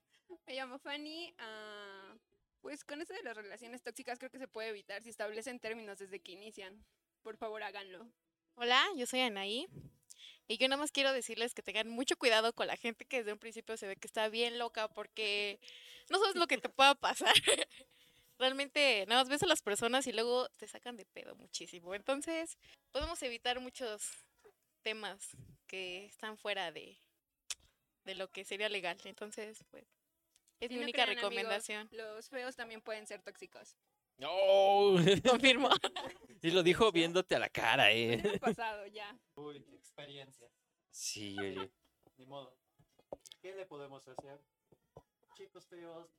me llamo Fanny. ah, pues con esto de las relaciones tóxicas creo que se puede evitar si establecen términos desde que inician. Por favor, háganlo.
Hola, yo soy Anaí. Y yo nada más quiero decirles que tengan mucho cuidado con la gente que desde un principio se ve que está bien loca porque no sabes lo que te pueda pasar. Realmente nada más ves a las personas y luego te sacan de pedo muchísimo. Entonces podemos evitar muchos temas que están fuera de, de lo que sería legal. Entonces, pues, es
Y
mi
no
única
crean, amigos,
recomendación.
Los feos también pueden ser tóxicos.
¡No!
Confirmo.
y lo dijo viéndote a la cara, eh.
Pasado ya.
Uy, experiencia.
Sí, oye.
Ni modo. ¿Qué le podemos hacer? Chicos feos,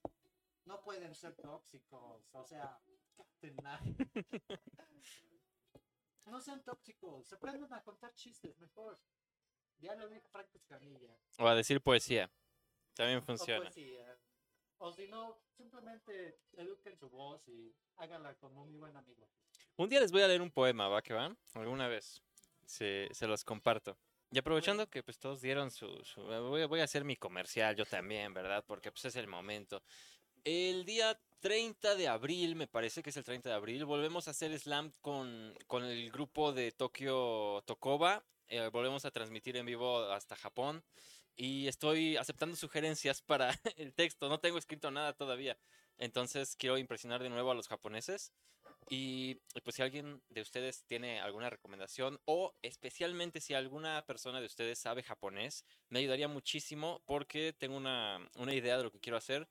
no pueden ser tóxicos. O sea. No sean tóxicos. Aprendan a contar chistes mejor. Ya lo dijo Franco Escamilla.
O a decir poesía. También
O
funciona.
poesía. O si no, simplemente eduquen su voz y háganla como un buen amigo.
Un día les voy a leer un poema, ¿va que van? Alguna vez. Se, se los comparto. Y aprovechando que pues todos dieron su... su- voy, a- voy a hacer mi comercial yo también, ¿verdad? Porque pues es el momento. El día 30 de abril, me parece que es el 30 de abril, volvemos a hacer slam con, con el grupo de Tokio Tokoba. eh, volvemos a transmitir en vivo hasta Japón. Y estoy aceptando sugerencias para el texto. No tengo escrito nada todavía. Entonces quiero impresionar de nuevo a los japoneses. Y pues si alguien de ustedes tiene alguna recomendación o especialmente si alguna persona de ustedes sabe japonés, me ayudaría muchísimo porque tengo una, una idea de lo que quiero hacer,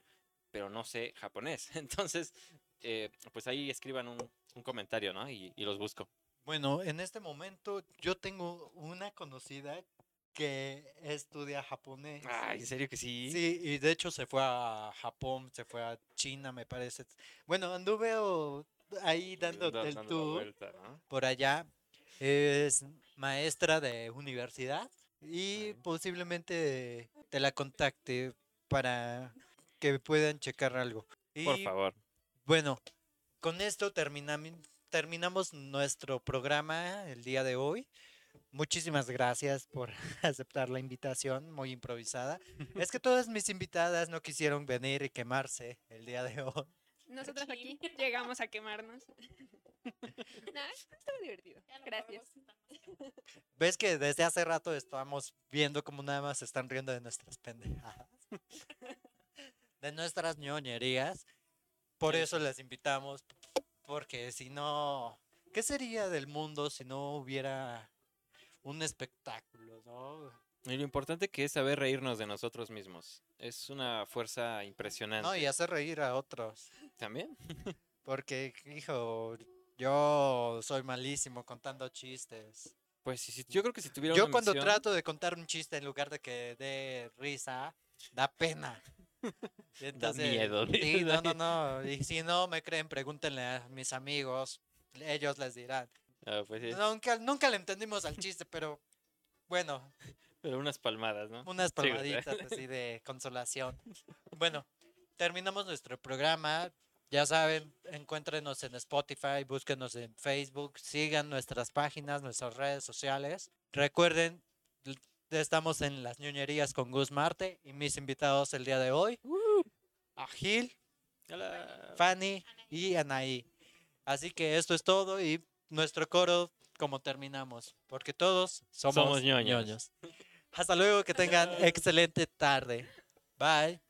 pero no sé japonés. Entonces, eh, pues ahí escriban un, un comentario, ¿no? Y, y los busco.
Bueno, en este momento yo tengo una conocida que estudia japonés.
Ay, ¿en serio que sí?
Sí, y de hecho se fue a Japón, se fue a China, me parece. Bueno, anduve o- ahí dando
Da-
el
dando
tour
vuelta, ¿no?
por allá. Es maestra de universidad y posiblemente te la contacte para que puedan checar algo.
Por
Y
favor.
bueno, con esto terminam- terminamos nuestro programa el día de hoy. Muchísimas gracias por aceptar la invitación, muy improvisada. Es que todas mis invitadas no quisieron venir y quemarse el día de hoy.
Nosotros aquí llegamos a quemarnos. Nada, estuvo divertido. Gracias.
¿Ves que desde hace rato estamos viendo cómo nada más se están riendo de nuestras pendejadas? De nuestras ñoñerías. Por
Sí,
eso les invitamos, porque si no, ¿qué sería del mundo si no hubiera un espectáculo, no?
Y lo importante que es saber reírnos de nosotros mismos. Es una fuerza impresionante.
No, y hacer reír a otros.
¿También?
Porque, hijo, yo soy malísimo contando chistes.
Pues sí, yo creo que si tuviera
Yo
una
cuando
misión-
trato de contar un chiste en lugar de que dé risa, da pena. Entonces,
miedo,
Sí,
da
no, no, no. Y si no me creen, pregúntenle a mis amigos. Ellos les dirán.
Ah, pues sí,
Nunca, nunca le entendimos al chiste, pero bueno,
pero unas palmadas, ¿no?
unas
Sí,
palmaditas así de consolación. Bueno, terminamos nuestro programa. Ya saben, encuéntrenos en Spotify, búsquenos en Facebook, sigan nuestras páginas, nuestras redes sociales. Recuerden, estamos en las ñoñerías con Gus Marte y mis invitados el día de hoy, a Gil,
Hola.
Fanny y Anaí. Así que esto es todo y nuestro coro como terminamos, porque todos somos,
Somos ñoños.
ñoños. Hasta luego, que tengan excelente tarde. Bye.